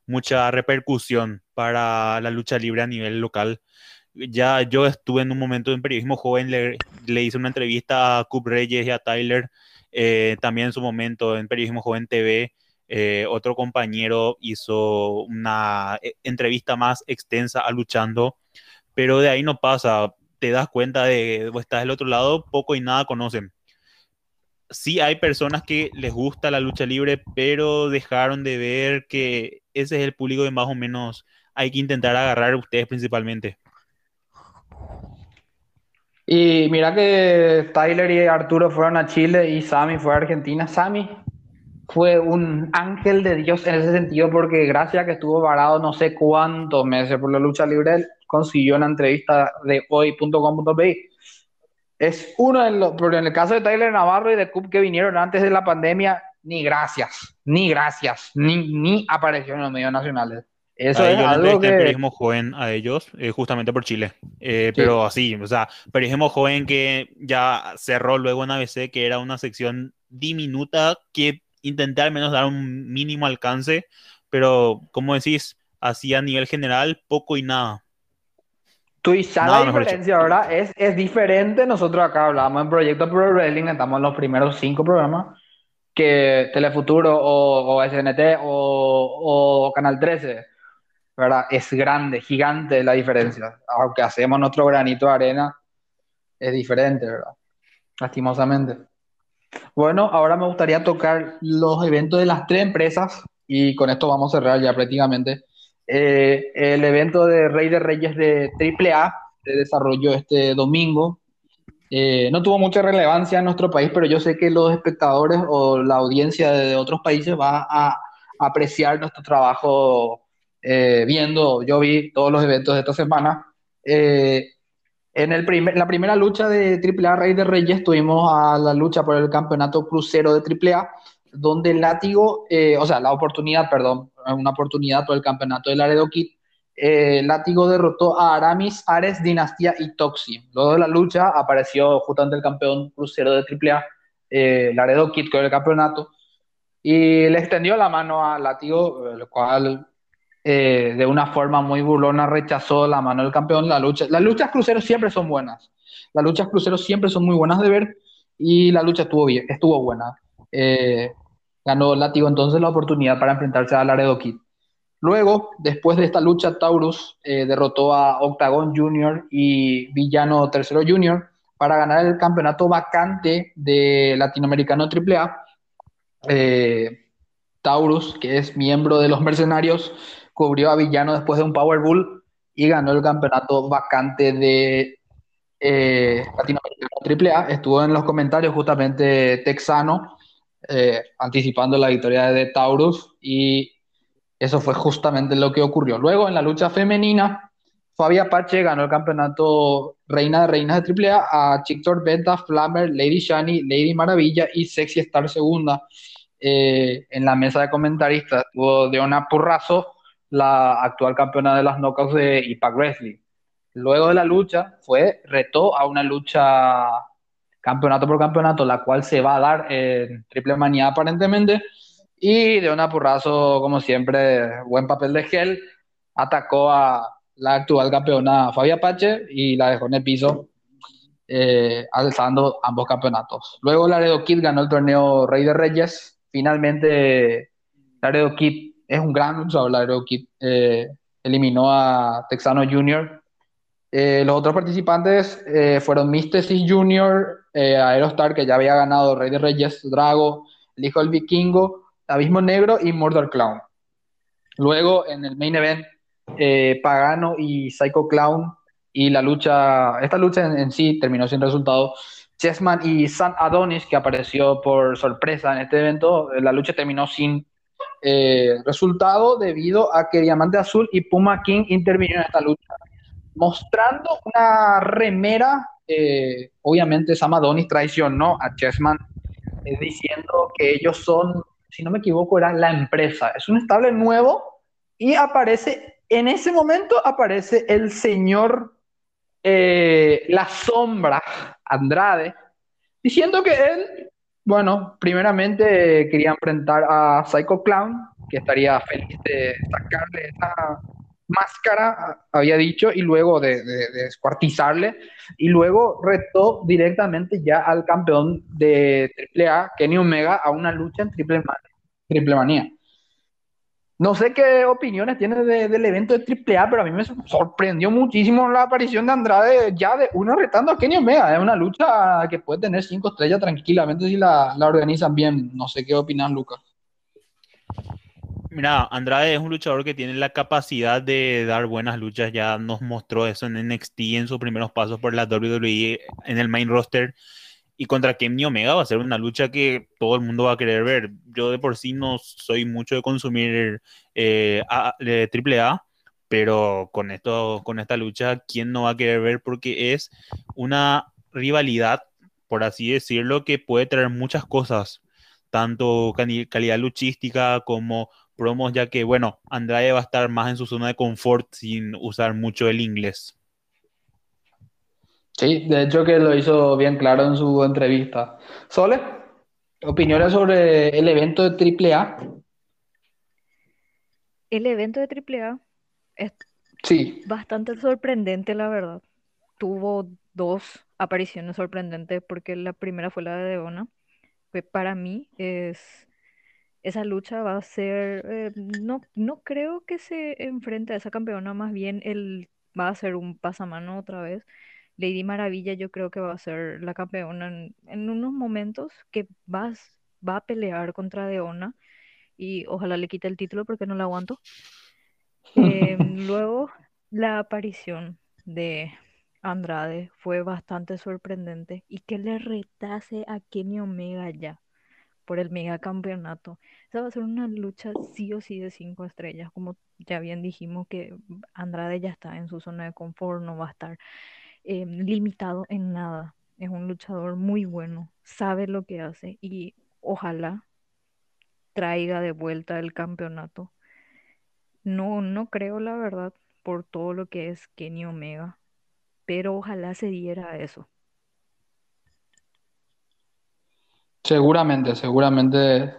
mucha repercusión para la lucha libre a nivel local. Ya yo estuve en un momento en periodismo joven, le, le hice una entrevista a Cup Reyes y a Tyler eh, también en su momento en Periodismo Joven TV, eh, otro compañero hizo una eh, entrevista más extensa a Luchando, pero de ahí no pasa. Te das cuenta de que estás del otro lado, poco y nada conocen. Sí hay personas que les gusta la lucha libre, pero dejaron de ver que ese es el público que más o menos hay que intentar agarrar ustedes principalmente. Y mira que Tyler y Arturo fueron a Chile y Sammy fue a Argentina. Sammy fue un ángel de Dios en ese sentido porque gracias a que estuvo varado no sé cuántos meses por la lucha libre, consiguió una entrevista de hoy.com.pi. Es uno de los, pero en el caso de Tyler Navarro y de Cup que vinieron antes de la pandemia, ni gracias, ni gracias, ni, ni apareció en los medios nacionales. Eso A es ellos algo que... periodismo joven a ellos, eh, justamente por Chile. Eh, Sí. Pero así, o sea, periodismo joven que ya cerró luego en ABC, que era una sección diminuta que intenté al menos dar un mínimo alcance, pero como decís, así a nivel general, poco y nada. Nada la diferencia, ¿verdad? Es, es diferente. Nosotros acá hablamos en Proyecto Pro Wrestling, estamos en los primeros cinco programas, que Telefuturo o, o SNT o, o Canal 13, ¿verdad? Es grande, gigante la diferencia. Aunque hacemos nuestro granito de arena, es diferente, ¿verdad? Lastimosamente. Bueno, ahora me gustaría tocar los eventos de las tres empresas y con esto vamos a cerrar ya prácticamente. Eh, el evento de Rey de Reyes de AAA se desarrolló este domingo. Eh, no tuvo mucha relevancia en nuestro país, pero yo sé que los espectadores o la audiencia de otros países va a apreciar nuestro trabajo eh, viendo. Yo vi todos los eventos de esta semana. Eh, en el primer, la primera lucha de AAA Rey de Reyes tuvimos a la lucha por el campeonato crucero de AAA, donde el látigo, eh, o sea, la oportunidad, perdón, una oportunidad por el campeonato de Laredo Kid. Eh, látigo derrotó a Aramis, Ares, Dinastía y Toxi. Luego de la lucha apareció justamente el campeón crucero de AAA, eh, Laredo Kid, con el campeonato, y le extendió la mano a Látigo, el cual eh, de una forma muy burlona rechazó la mano del campeón. La lucha, las luchas cruceros siempre son buenas. Las luchas cruceros siempre son muy buenas de ver y la lucha estuvo buena. Eh, ganó Látigo entonces la oportunidad para enfrentarse a Laredo Kid. Luego, después de esta lucha, Taurus eh, derrotó a Octagon Junior y Villano Tercero Junior para ganar el campeonato vacante de Latinoamericano AAA. Eh, Taurus, que es miembro de los mercenarios, cubrió a Villano después de un Powerball y ganó el campeonato vacante de eh, Latinoamericano AAA. Estuvo en los comentarios justamente Texano, eh, anticipando la victoria de Taurus y eso fue justamente lo que ocurrió. Luego, en la lucha femenina, Fabi Apache ganó el campeonato Reina de Reinas de AAA a Chictor Benta, Flammer, Lady Shani, Lady Maravilla y Sexy Star Segunda. Eh, en la mesa de comentaristas estuvo Deona Purrazo, la actual campeona de las knockouts de Impact Wrestling. Luego de la lucha, fue, retó a una lucha campeonato por campeonato, la cual se va a dar en Triple Manía aparentemente. Y Deona Purrazo, como siempre, buen papel de gel, atacó a la actual campeona Fabi Apache y la dejó en el piso, eh, alzando ambos campeonatos. Luego Laredo Kid ganó el torneo Rey de Reyes. Finalmente, Laredo Kid es un gran luchador. Laredo Kid eh, eliminó a Texano Jr. Eh, los otros participantes eh, fueron Mystesis Jr., Aerostar, que ya había ganado Rey de Reyes, Drago, el hijo del vikingo, Abismo Negro y Murder Clown. Luego, en el main event, Pagano y Psycho Clown y la lucha, esta lucha en, en, sí terminó sin resultado. Chessman y San Adonis, que apareció por sorpresa en este evento, la lucha terminó sin eh, resultado debido a que Diamante Azul y Puma King intervinieron en esta lucha, mostrando una remera. Eh, obviamente, Sam Adonis traicionó a Chessman eh, diciendo que ellos son, si no me equivoco, era la empresa. Es un estable nuevo y aparece, en ese momento aparece el señor eh, La Sombra Andrade, diciendo que él, bueno, primeramente quería enfrentar a Psycho Clown, que estaría feliz de sacarle esa máscara, había dicho, y luego de, de, de descuartizarle, y luego retó directamente ya al campeón de AAA, Kenny Omega, a una lucha en Triple. Triple Manía. No sé qué opiniones tienes de, del evento de AAA, pero a mí me sorprendió muchísimo la aparición de Andrade ya de uno retando a Kenny Omega. Es una lucha que puede tener cinco estrellas tranquilamente si la, organizan bien. No sé qué opinas, Lucas. Mira, Andrade es un luchador que tiene la capacidad de dar buenas luchas. Ya nos mostró eso en NXT en sus primeros pasos por la WWE en el main roster. Y contra Kenny Omega va a ser una lucha que todo el mundo va a querer ver. Yo de por sí no soy mucho de consumir eh, AAA, pero con esto, con esta lucha, ¿quién no va a querer ver? Porque es una rivalidad, por así decirlo, que puede traer muchas cosas, tanto calidad luchística como promos, ya que, bueno, Andrade va a estar más en su zona de confort sin usar mucho el inglés. Sí, de hecho que lo hizo bien claro en su entrevista. Sole, opiniones sobre el evento de AAA. El evento de AAA es Sí, bastante sorprendente, la verdad. Tuvo dos apariciones sorprendentes porque la primera fue la de Deona, que para mí es esa lucha va a ser, eh, no, no creo que se enfrente a esa campeona, más bien él va a ser un pasamano otra vez. Lady Maravilla yo creo que va a ser la campeona en, en unos momentos que vas, va a pelear contra Deona y ojalá le quite el título porque no la aguanto. Em, luego, la aparición de Andrade fue bastante sorprendente y que le retase a Kenny Omega ya por el megacampeonato. Esa va a ser una lucha sí o sí de cinco estrellas, como ya bien dijimos que Andrade ya está en su zona de confort, no va a estar em, limitado en nada. Es un luchador muy bueno, sabe lo que hace y ojalá traiga de vuelta el campeonato. No, no creo la verdad por todo lo que es Kenny Omega, pero ojalá se diera eso. seguramente, seguramente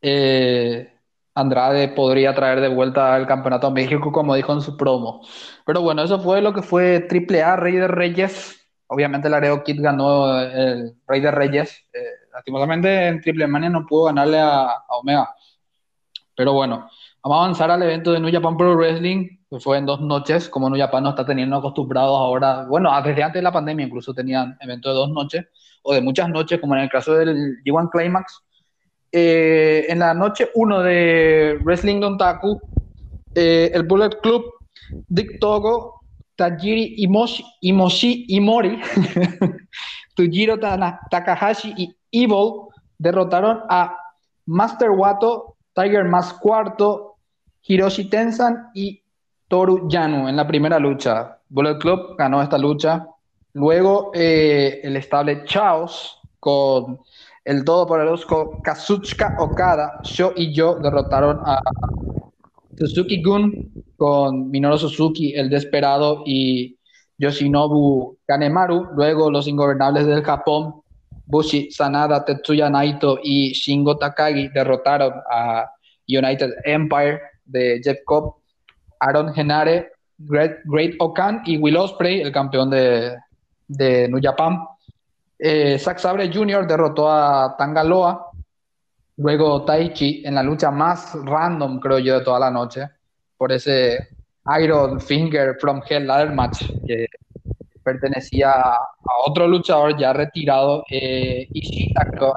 eh, Andrade podría traer de vuelta el campeonato a México, como dijo en su promo. Pero bueno, eso fue lo que fue Triple A, Rey de Reyes. Obviamente Laredo Kid ganó el Rey de Reyes. Eh, lastimosamente en Triple Mania no pudo ganarle a, a Omega. Pero bueno, vamos a avanzar al evento de New Japan Pro Wrestling, que fue en dos noches, como New Japan no está teniendo acostumbrados ahora. Bueno, desde antes de la pandemia incluso tenían evento de dos noches, o de muchas noches, como en el caso del G1 Climax. Eh, en la noche 1 de Wrestling Dontaku, eh, el Bullet Club, Dick Togo, Tajiri Imoshi, Imoshi Imori, Tujiro Takahashi y Evil derrotaron a Master Wato, Tiger Mask cuarto, Hiroshi Tensan y Toru Yano en la primera lucha. Bullet Club ganó esta lucha. Luego eh, el estable Chaos con el todopoderoso Kazuchika Okada, Sho y Yo derrotaron a Suzuki Gun con Minoru Suzuki, el Desperado y Yoshinobu Kanemaru. Luego los Ingobernables del Japón Bushi, Sanada, Tetsuya Naito y Shingo Takagi derrotaron a United Empire de Jeff Cobb, Aaron Genare, Great, Great Okan y Will Ospreay, el campeón de, de New Japan. Eh, Zack Sabre Jr. derrotó a Tangaloa. Luego Taichi en la lucha más random, creo yo, de toda la noche, por ese Iron Finger from Hell Ladder Match que pertenecía a, otro luchador ya retirado, eh, Ishita, creo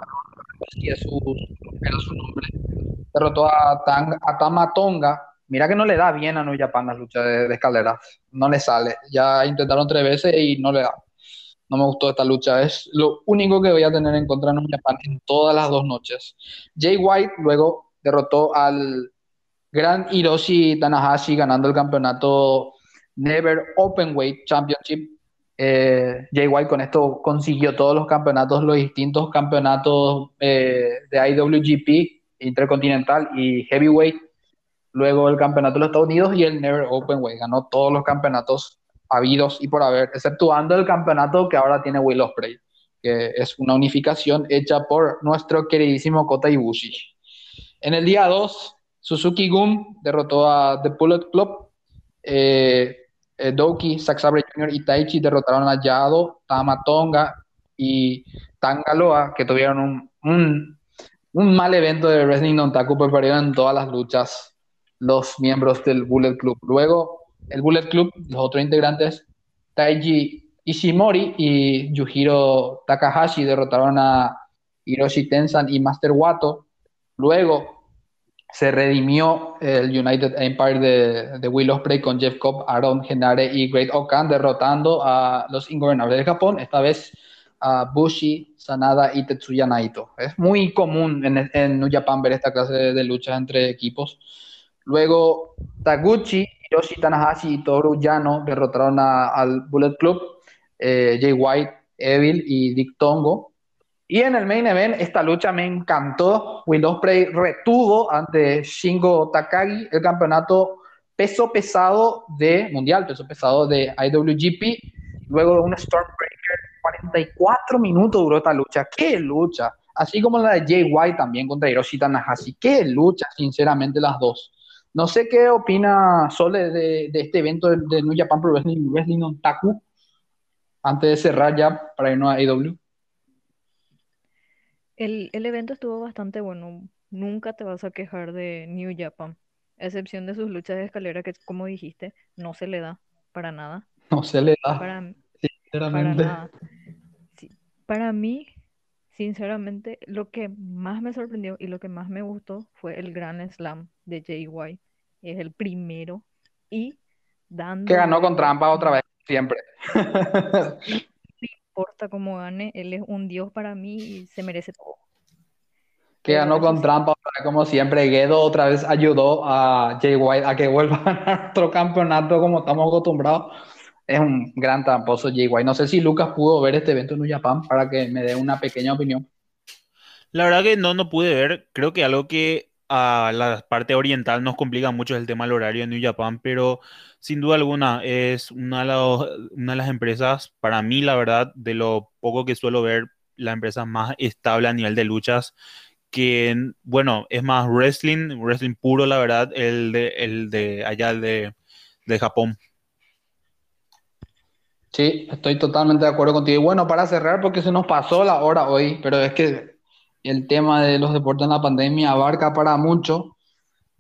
que era su nombre. Derrotó a, Tang, a Tama Tonga. Mira que no le da bien a New Japan la lucha de, de escaleras. No le sale. Ya intentaron tres veces y no le da. No me gustó esta lucha. Es lo único que voy a tener en contra de New Japan en todas las dos noches. Jay White luego derrotó al gran Hiroshi Tanahashi ganando el campeonato Never Openweight Championship eh, Jay White con esto consiguió todos los campeonatos, los distintos campeonatos eh, de IWGP, Intercontinental y Heavyweight. Luego el campeonato de los Estados Unidos y el Never Open Way. Ganó todos los campeonatos habidos y por haber, exceptuando el campeonato que ahora tiene Will Ospreay, que es una unificación hecha por nuestro queridísimo Kota Ibushi. En el día 2, Suzuki Gun derrotó a The Bullet Club. Eh, eh, Doki, Zack Sabre Jr. y Taichi derrotaron a Yado, Tamatonga y Tangaloa, que tuvieron un, un, mal evento de Wrestling Taku, pero perdieron en todas las luchas los miembros del Bullet Club. Luego, el Bullet Club, los otros integrantes, Taiji Ishimori y Yujiro Takahashi derrotaron a Hiroshi Tensan y Master Wato. Luego, se redimió el United Empire de, de Will Ospreay con Jeff Cobb, Aaron Genare y Great Okan derrotando a los ingobernables de Japón, esta vez a Bushi, Sanada y Tetsuya Naito. Es muy común en, en New Japan ver esta clase de, luchas entre equipos. Luego Taguchi Hiroshi Tanahashi y Toru Yano derrotaron al Bullet Club, eh, Jay White, Evil y Dick Tongo. Y en el main event, esta lucha me encantó. Will Ospreay retuvo ante Shingo Takagi el campeonato peso pesado de mundial, peso pesado de IWGP, luego de un Stormbreaker. 44 minutos duró esta lucha. ¡Qué lucha! Así como la de Jay White también contra Hiroshi Tanahashi. ¡Qué lucha, sinceramente, las dos! No sé qué opina Sole de, este evento de, New Japan Pro Wrestling, Wrestling on Taku, antes de cerrar ya para irnos a AEW. El, el evento estuvo bastante bueno. Nunca te vas a quejar de New Japan excepción de sus luchas de escalera que, como dijiste, no se le da para nada. No se le da. Para, sinceramente. Para, para mí, sinceramente, lo que más me sorprendió y lo que más me gustó fue el Grand Slam de Jay White. Es el primero y dando... Que ganó con trampa otra vez, siempre. no importa cómo gane, él es un dios para mí y se merece todo que ganó con trampa, como siempre. Guedo otra vez ayudó a Jay White a que vuelva a ganar otro campeonato como estamos acostumbrados. Es un gran tramposo Jay White. No sé si Lucas pudo ver este evento en New Japan para que me dé una pequeña opinión. La verdad que no, no pude ver. Creo que algo que a la parte oriental nos complica mucho el tema del horario en New Japan, pero sin duda alguna es una de, una de las empresas, para mí, la verdad, de lo poco que suelo ver, la empresa más estable a nivel de luchas que, bueno, es más wrestling, wrestling puro, la verdad, el de, el de allá de, de Japón. Sí, estoy totalmente de acuerdo contigo. Y bueno, para cerrar, porque se nos pasó la hora hoy, pero es que el tema de los deportes en la pandemia abarca para mucho.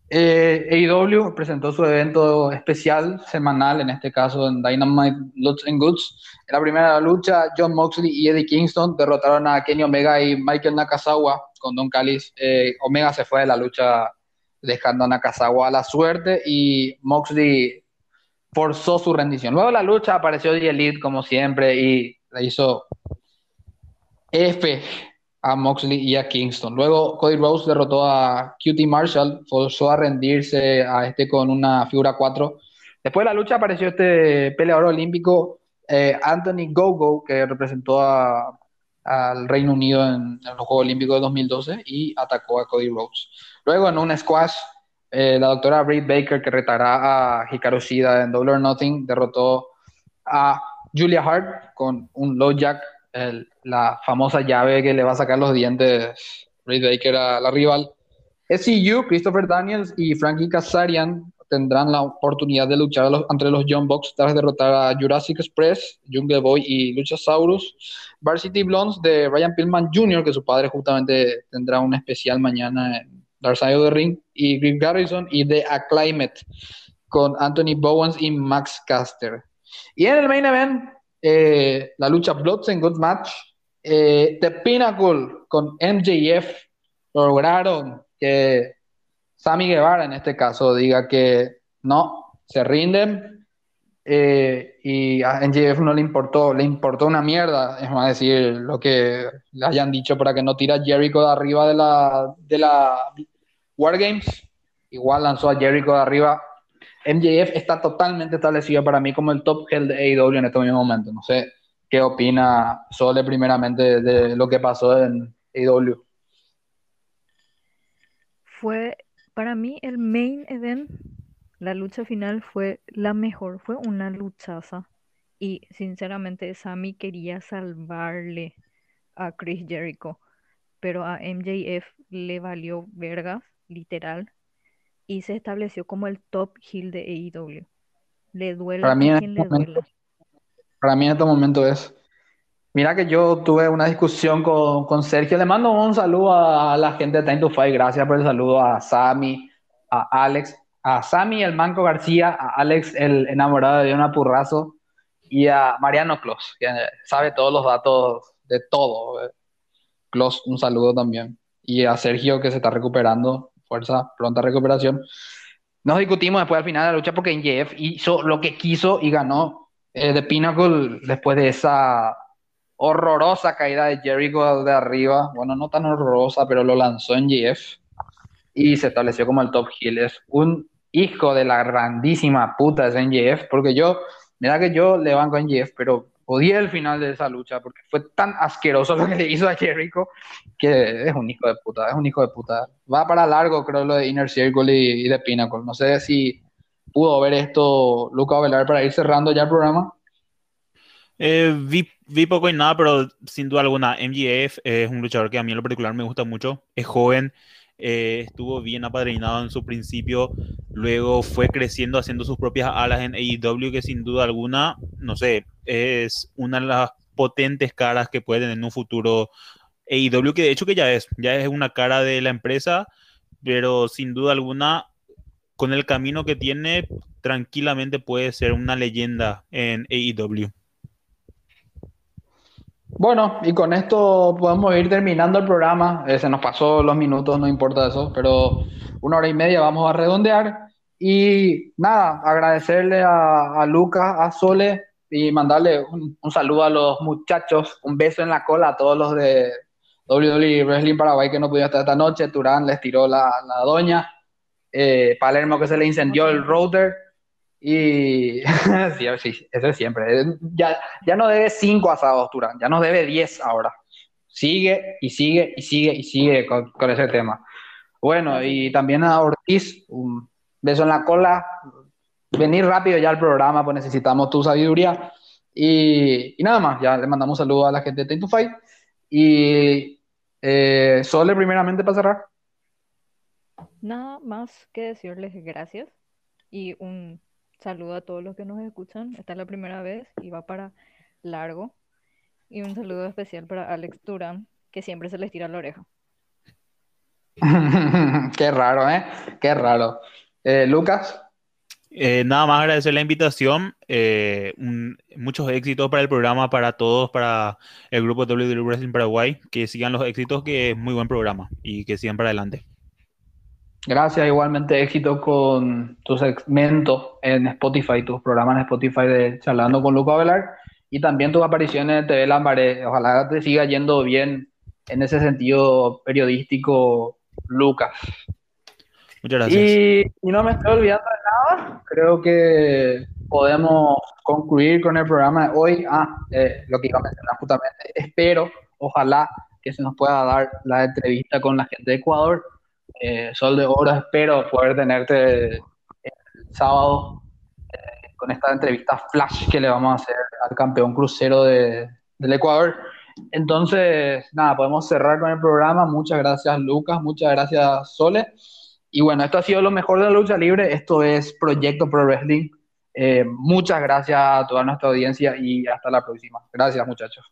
Eh, AEW presentó su evento especial semanal, en este caso en Dynamite Lutz and Goods. En la primera lucha, John Moxley y Eddie Kingston derrotaron a Kenny Omega y Michael Nakazawa con Don Callis. Eh, Omega se fue de la lucha dejando a Nakazawa a la suerte y Moxley forzó su rendición. Luego la lucha apareció The Elite como siempre y le hizo F a Moxley y a Kingston. Luego Cody Rose derrotó a QT Marshall, forzó a rendirse a este con una figura 4. Después de la lucha apareció este peleador olímpico eh, Anthony Gogo, que representó al Reino Unido en, los Juegos Olímpicos de 2012 y atacó a Cody Rose. Luego en un squash, eh, la doctora Britt Baker, que retará a Hikaru Shida en Double or Nothing, derrotó a Julia Hart con un low jack la famosa llave que le va a sacar los dientes Britt Baker a la rival. SCU, Christopher Daniels y Frankie Kazarian tendrán la oportunidad de luchar entre los John Box tras derrotar a Jurassic Express, Jungle Boy y Luchasaurus. Varsity Blondes de Ryan Pillman Jr., que su padre justamente tendrá un especial mañana en Dark Side of the Ring, y Griff Garrison y The Acclimate con Anthony Bowens y Max Caster. Y en el main event, eh, la lucha Bloods and Good Match. Eh, The Pinnacle con MJF lograron que Sammy Guevara en este caso diga que no, se rinden eh, y a MJF no le importó, le importó una mierda, es más decir, lo que le hayan dicho para que no tira Jericho de arriba de la, de la Wargames, igual lanzó a Jericho de arriba MJF está totalmente establecido para mí como el top heel de AEW en este mismo momento. No sé qué opina Sole primeramente de lo que pasó en AEW. Fue para mí el main event, la lucha final fue la mejor, fue una luchaza. Y sinceramente Sammy quería salvarle a Chris Jericho, pero a MJF le valió vergas, literal y se estableció como el top heel de AEW. Le duele para mí a quien le Para mí en este momento es. Mira que yo tuve una discusión con, con, Sergio. Le mando un saludo a la gente de Time to Fight. Gracias por el saludo a Sammy, a Alex, a Sammy el Manco García, a Alex el enamorado de una Purrazo y a Mariano Clos, que sabe todos los datos de todo. Clos, un saludo también. Y a Sergio que se está recuperando fuerza, pronta recuperación. Nos discutimos después al final de la lucha porque Jeff hizo lo que quiso y ganó eh, The Pinnacle después de esa horrorosa caída de Jericho de arriba. Bueno, no tan horrorosa, pero lo lanzó en Jeff y se estableció como el top heel. Es un hijo de la grandísima puta es NJF, porque yo, mira que yo le banco a NJF, pero odié el final de esa lucha porque fue tan asqueroso lo que le hizo a Jericho que es un hijo de puta, es un hijo de puta. Va para largo, creo, lo de Inner Circle y, de Pinnacle. No sé si pudo ver esto Luca Velar para ir cerrando ya el programa. Eh, vi, vi, poco y nada, pero sin duda alguna, MGF es un luchador que a mí en lo particular me gusta mucho. Es joven, eh, estuvo bien apadrinado en su principio, luego fue creciendo haciendo sus propias alas en AEW, que sin duda alguna, no sé, es una de las potentes caras que pueden en un futuro AEW, que de hecho que ya es, ya es una cara de la empresa, pero sin duda alguna, con el camino que tiene, tranquilamente puede ser una leyenda en AEW. Bueno, y con esto podemos ir terminando el programa. Eh, se nos pasó los minutos, no importa eso, pero una hora y media vamos a redondear. Y nada, agradecerle a, a Lucas, a Sole y mandarle un, saludo a los muchachos, un beso en la cola a todos los de WWE Wrestling Paraguay que no pudieron estar esta noche. Turán les tiró la, la doña. Eh, Palermo que se le incendió el router. Y sí, sí, eso es siempre. Ya, ya no debe cinco asados, Turán, ya nos debe diez ahora. Sigue y sigue y sigue y sigue con, con ese tema. Bueno, y también a Ortiz, un beso en la cola, venir rápido ya al programa, pues necesitamos tu sabiduría. Y, y nada más, ya le mandamos saludos a la gente de Time to Fight. Y eh, Sole, primeramente para cerrar. Nada más que decirles gracias y un saludo a todos los que nos escuchan. Esta es la primera vez y va para largo. Y un saludo especial para Alex Durán, que siempre se les tira la oreja. Qué raro, ¿eh? Qué raro. Eh, Lucas. Eh, nada más agradecer la invitación. Eh, muchos éxitos para el programa, para todos, para el grupo WWE Wrestling Paraguay. Que sigan los éxitos, que es muy buen programa y que sigan para adelante. Gracias, igualmente éxito con tu segmento en Spotify, tus programas en Spotify de Charlando con Luca Velar y también tus apariciones en TV Lambaré. Ojalá te siga yendo bien en ese sentido periodístico, Lucas. Muchas gracias. Y, no me estoy olvidando de nada. Creo que podemos concluir con el programa de hoy. Ah, eh, lo que iba a mencionar justamente. Espero, ojalá que se nos pueda dar la entrevista con la gente de Ecuador. Eh, Sol de Oro, espero poder tenerte el sábado eh, con esta entrevista flash que le vamos a hacer al campeón crucero de, del Ecuador. Entonces, nada, podemos cerrar con el programa. Muchas gracias, Lucas. Muchas gracias, Sole. Y bueno, esto ha sido lo mejor de la lucha libre. Esto es Proyecto Pro Wrestling. Eh, muchas gracias a toda nuestra audiencia y hasta la próxima. Gracias, muchachos.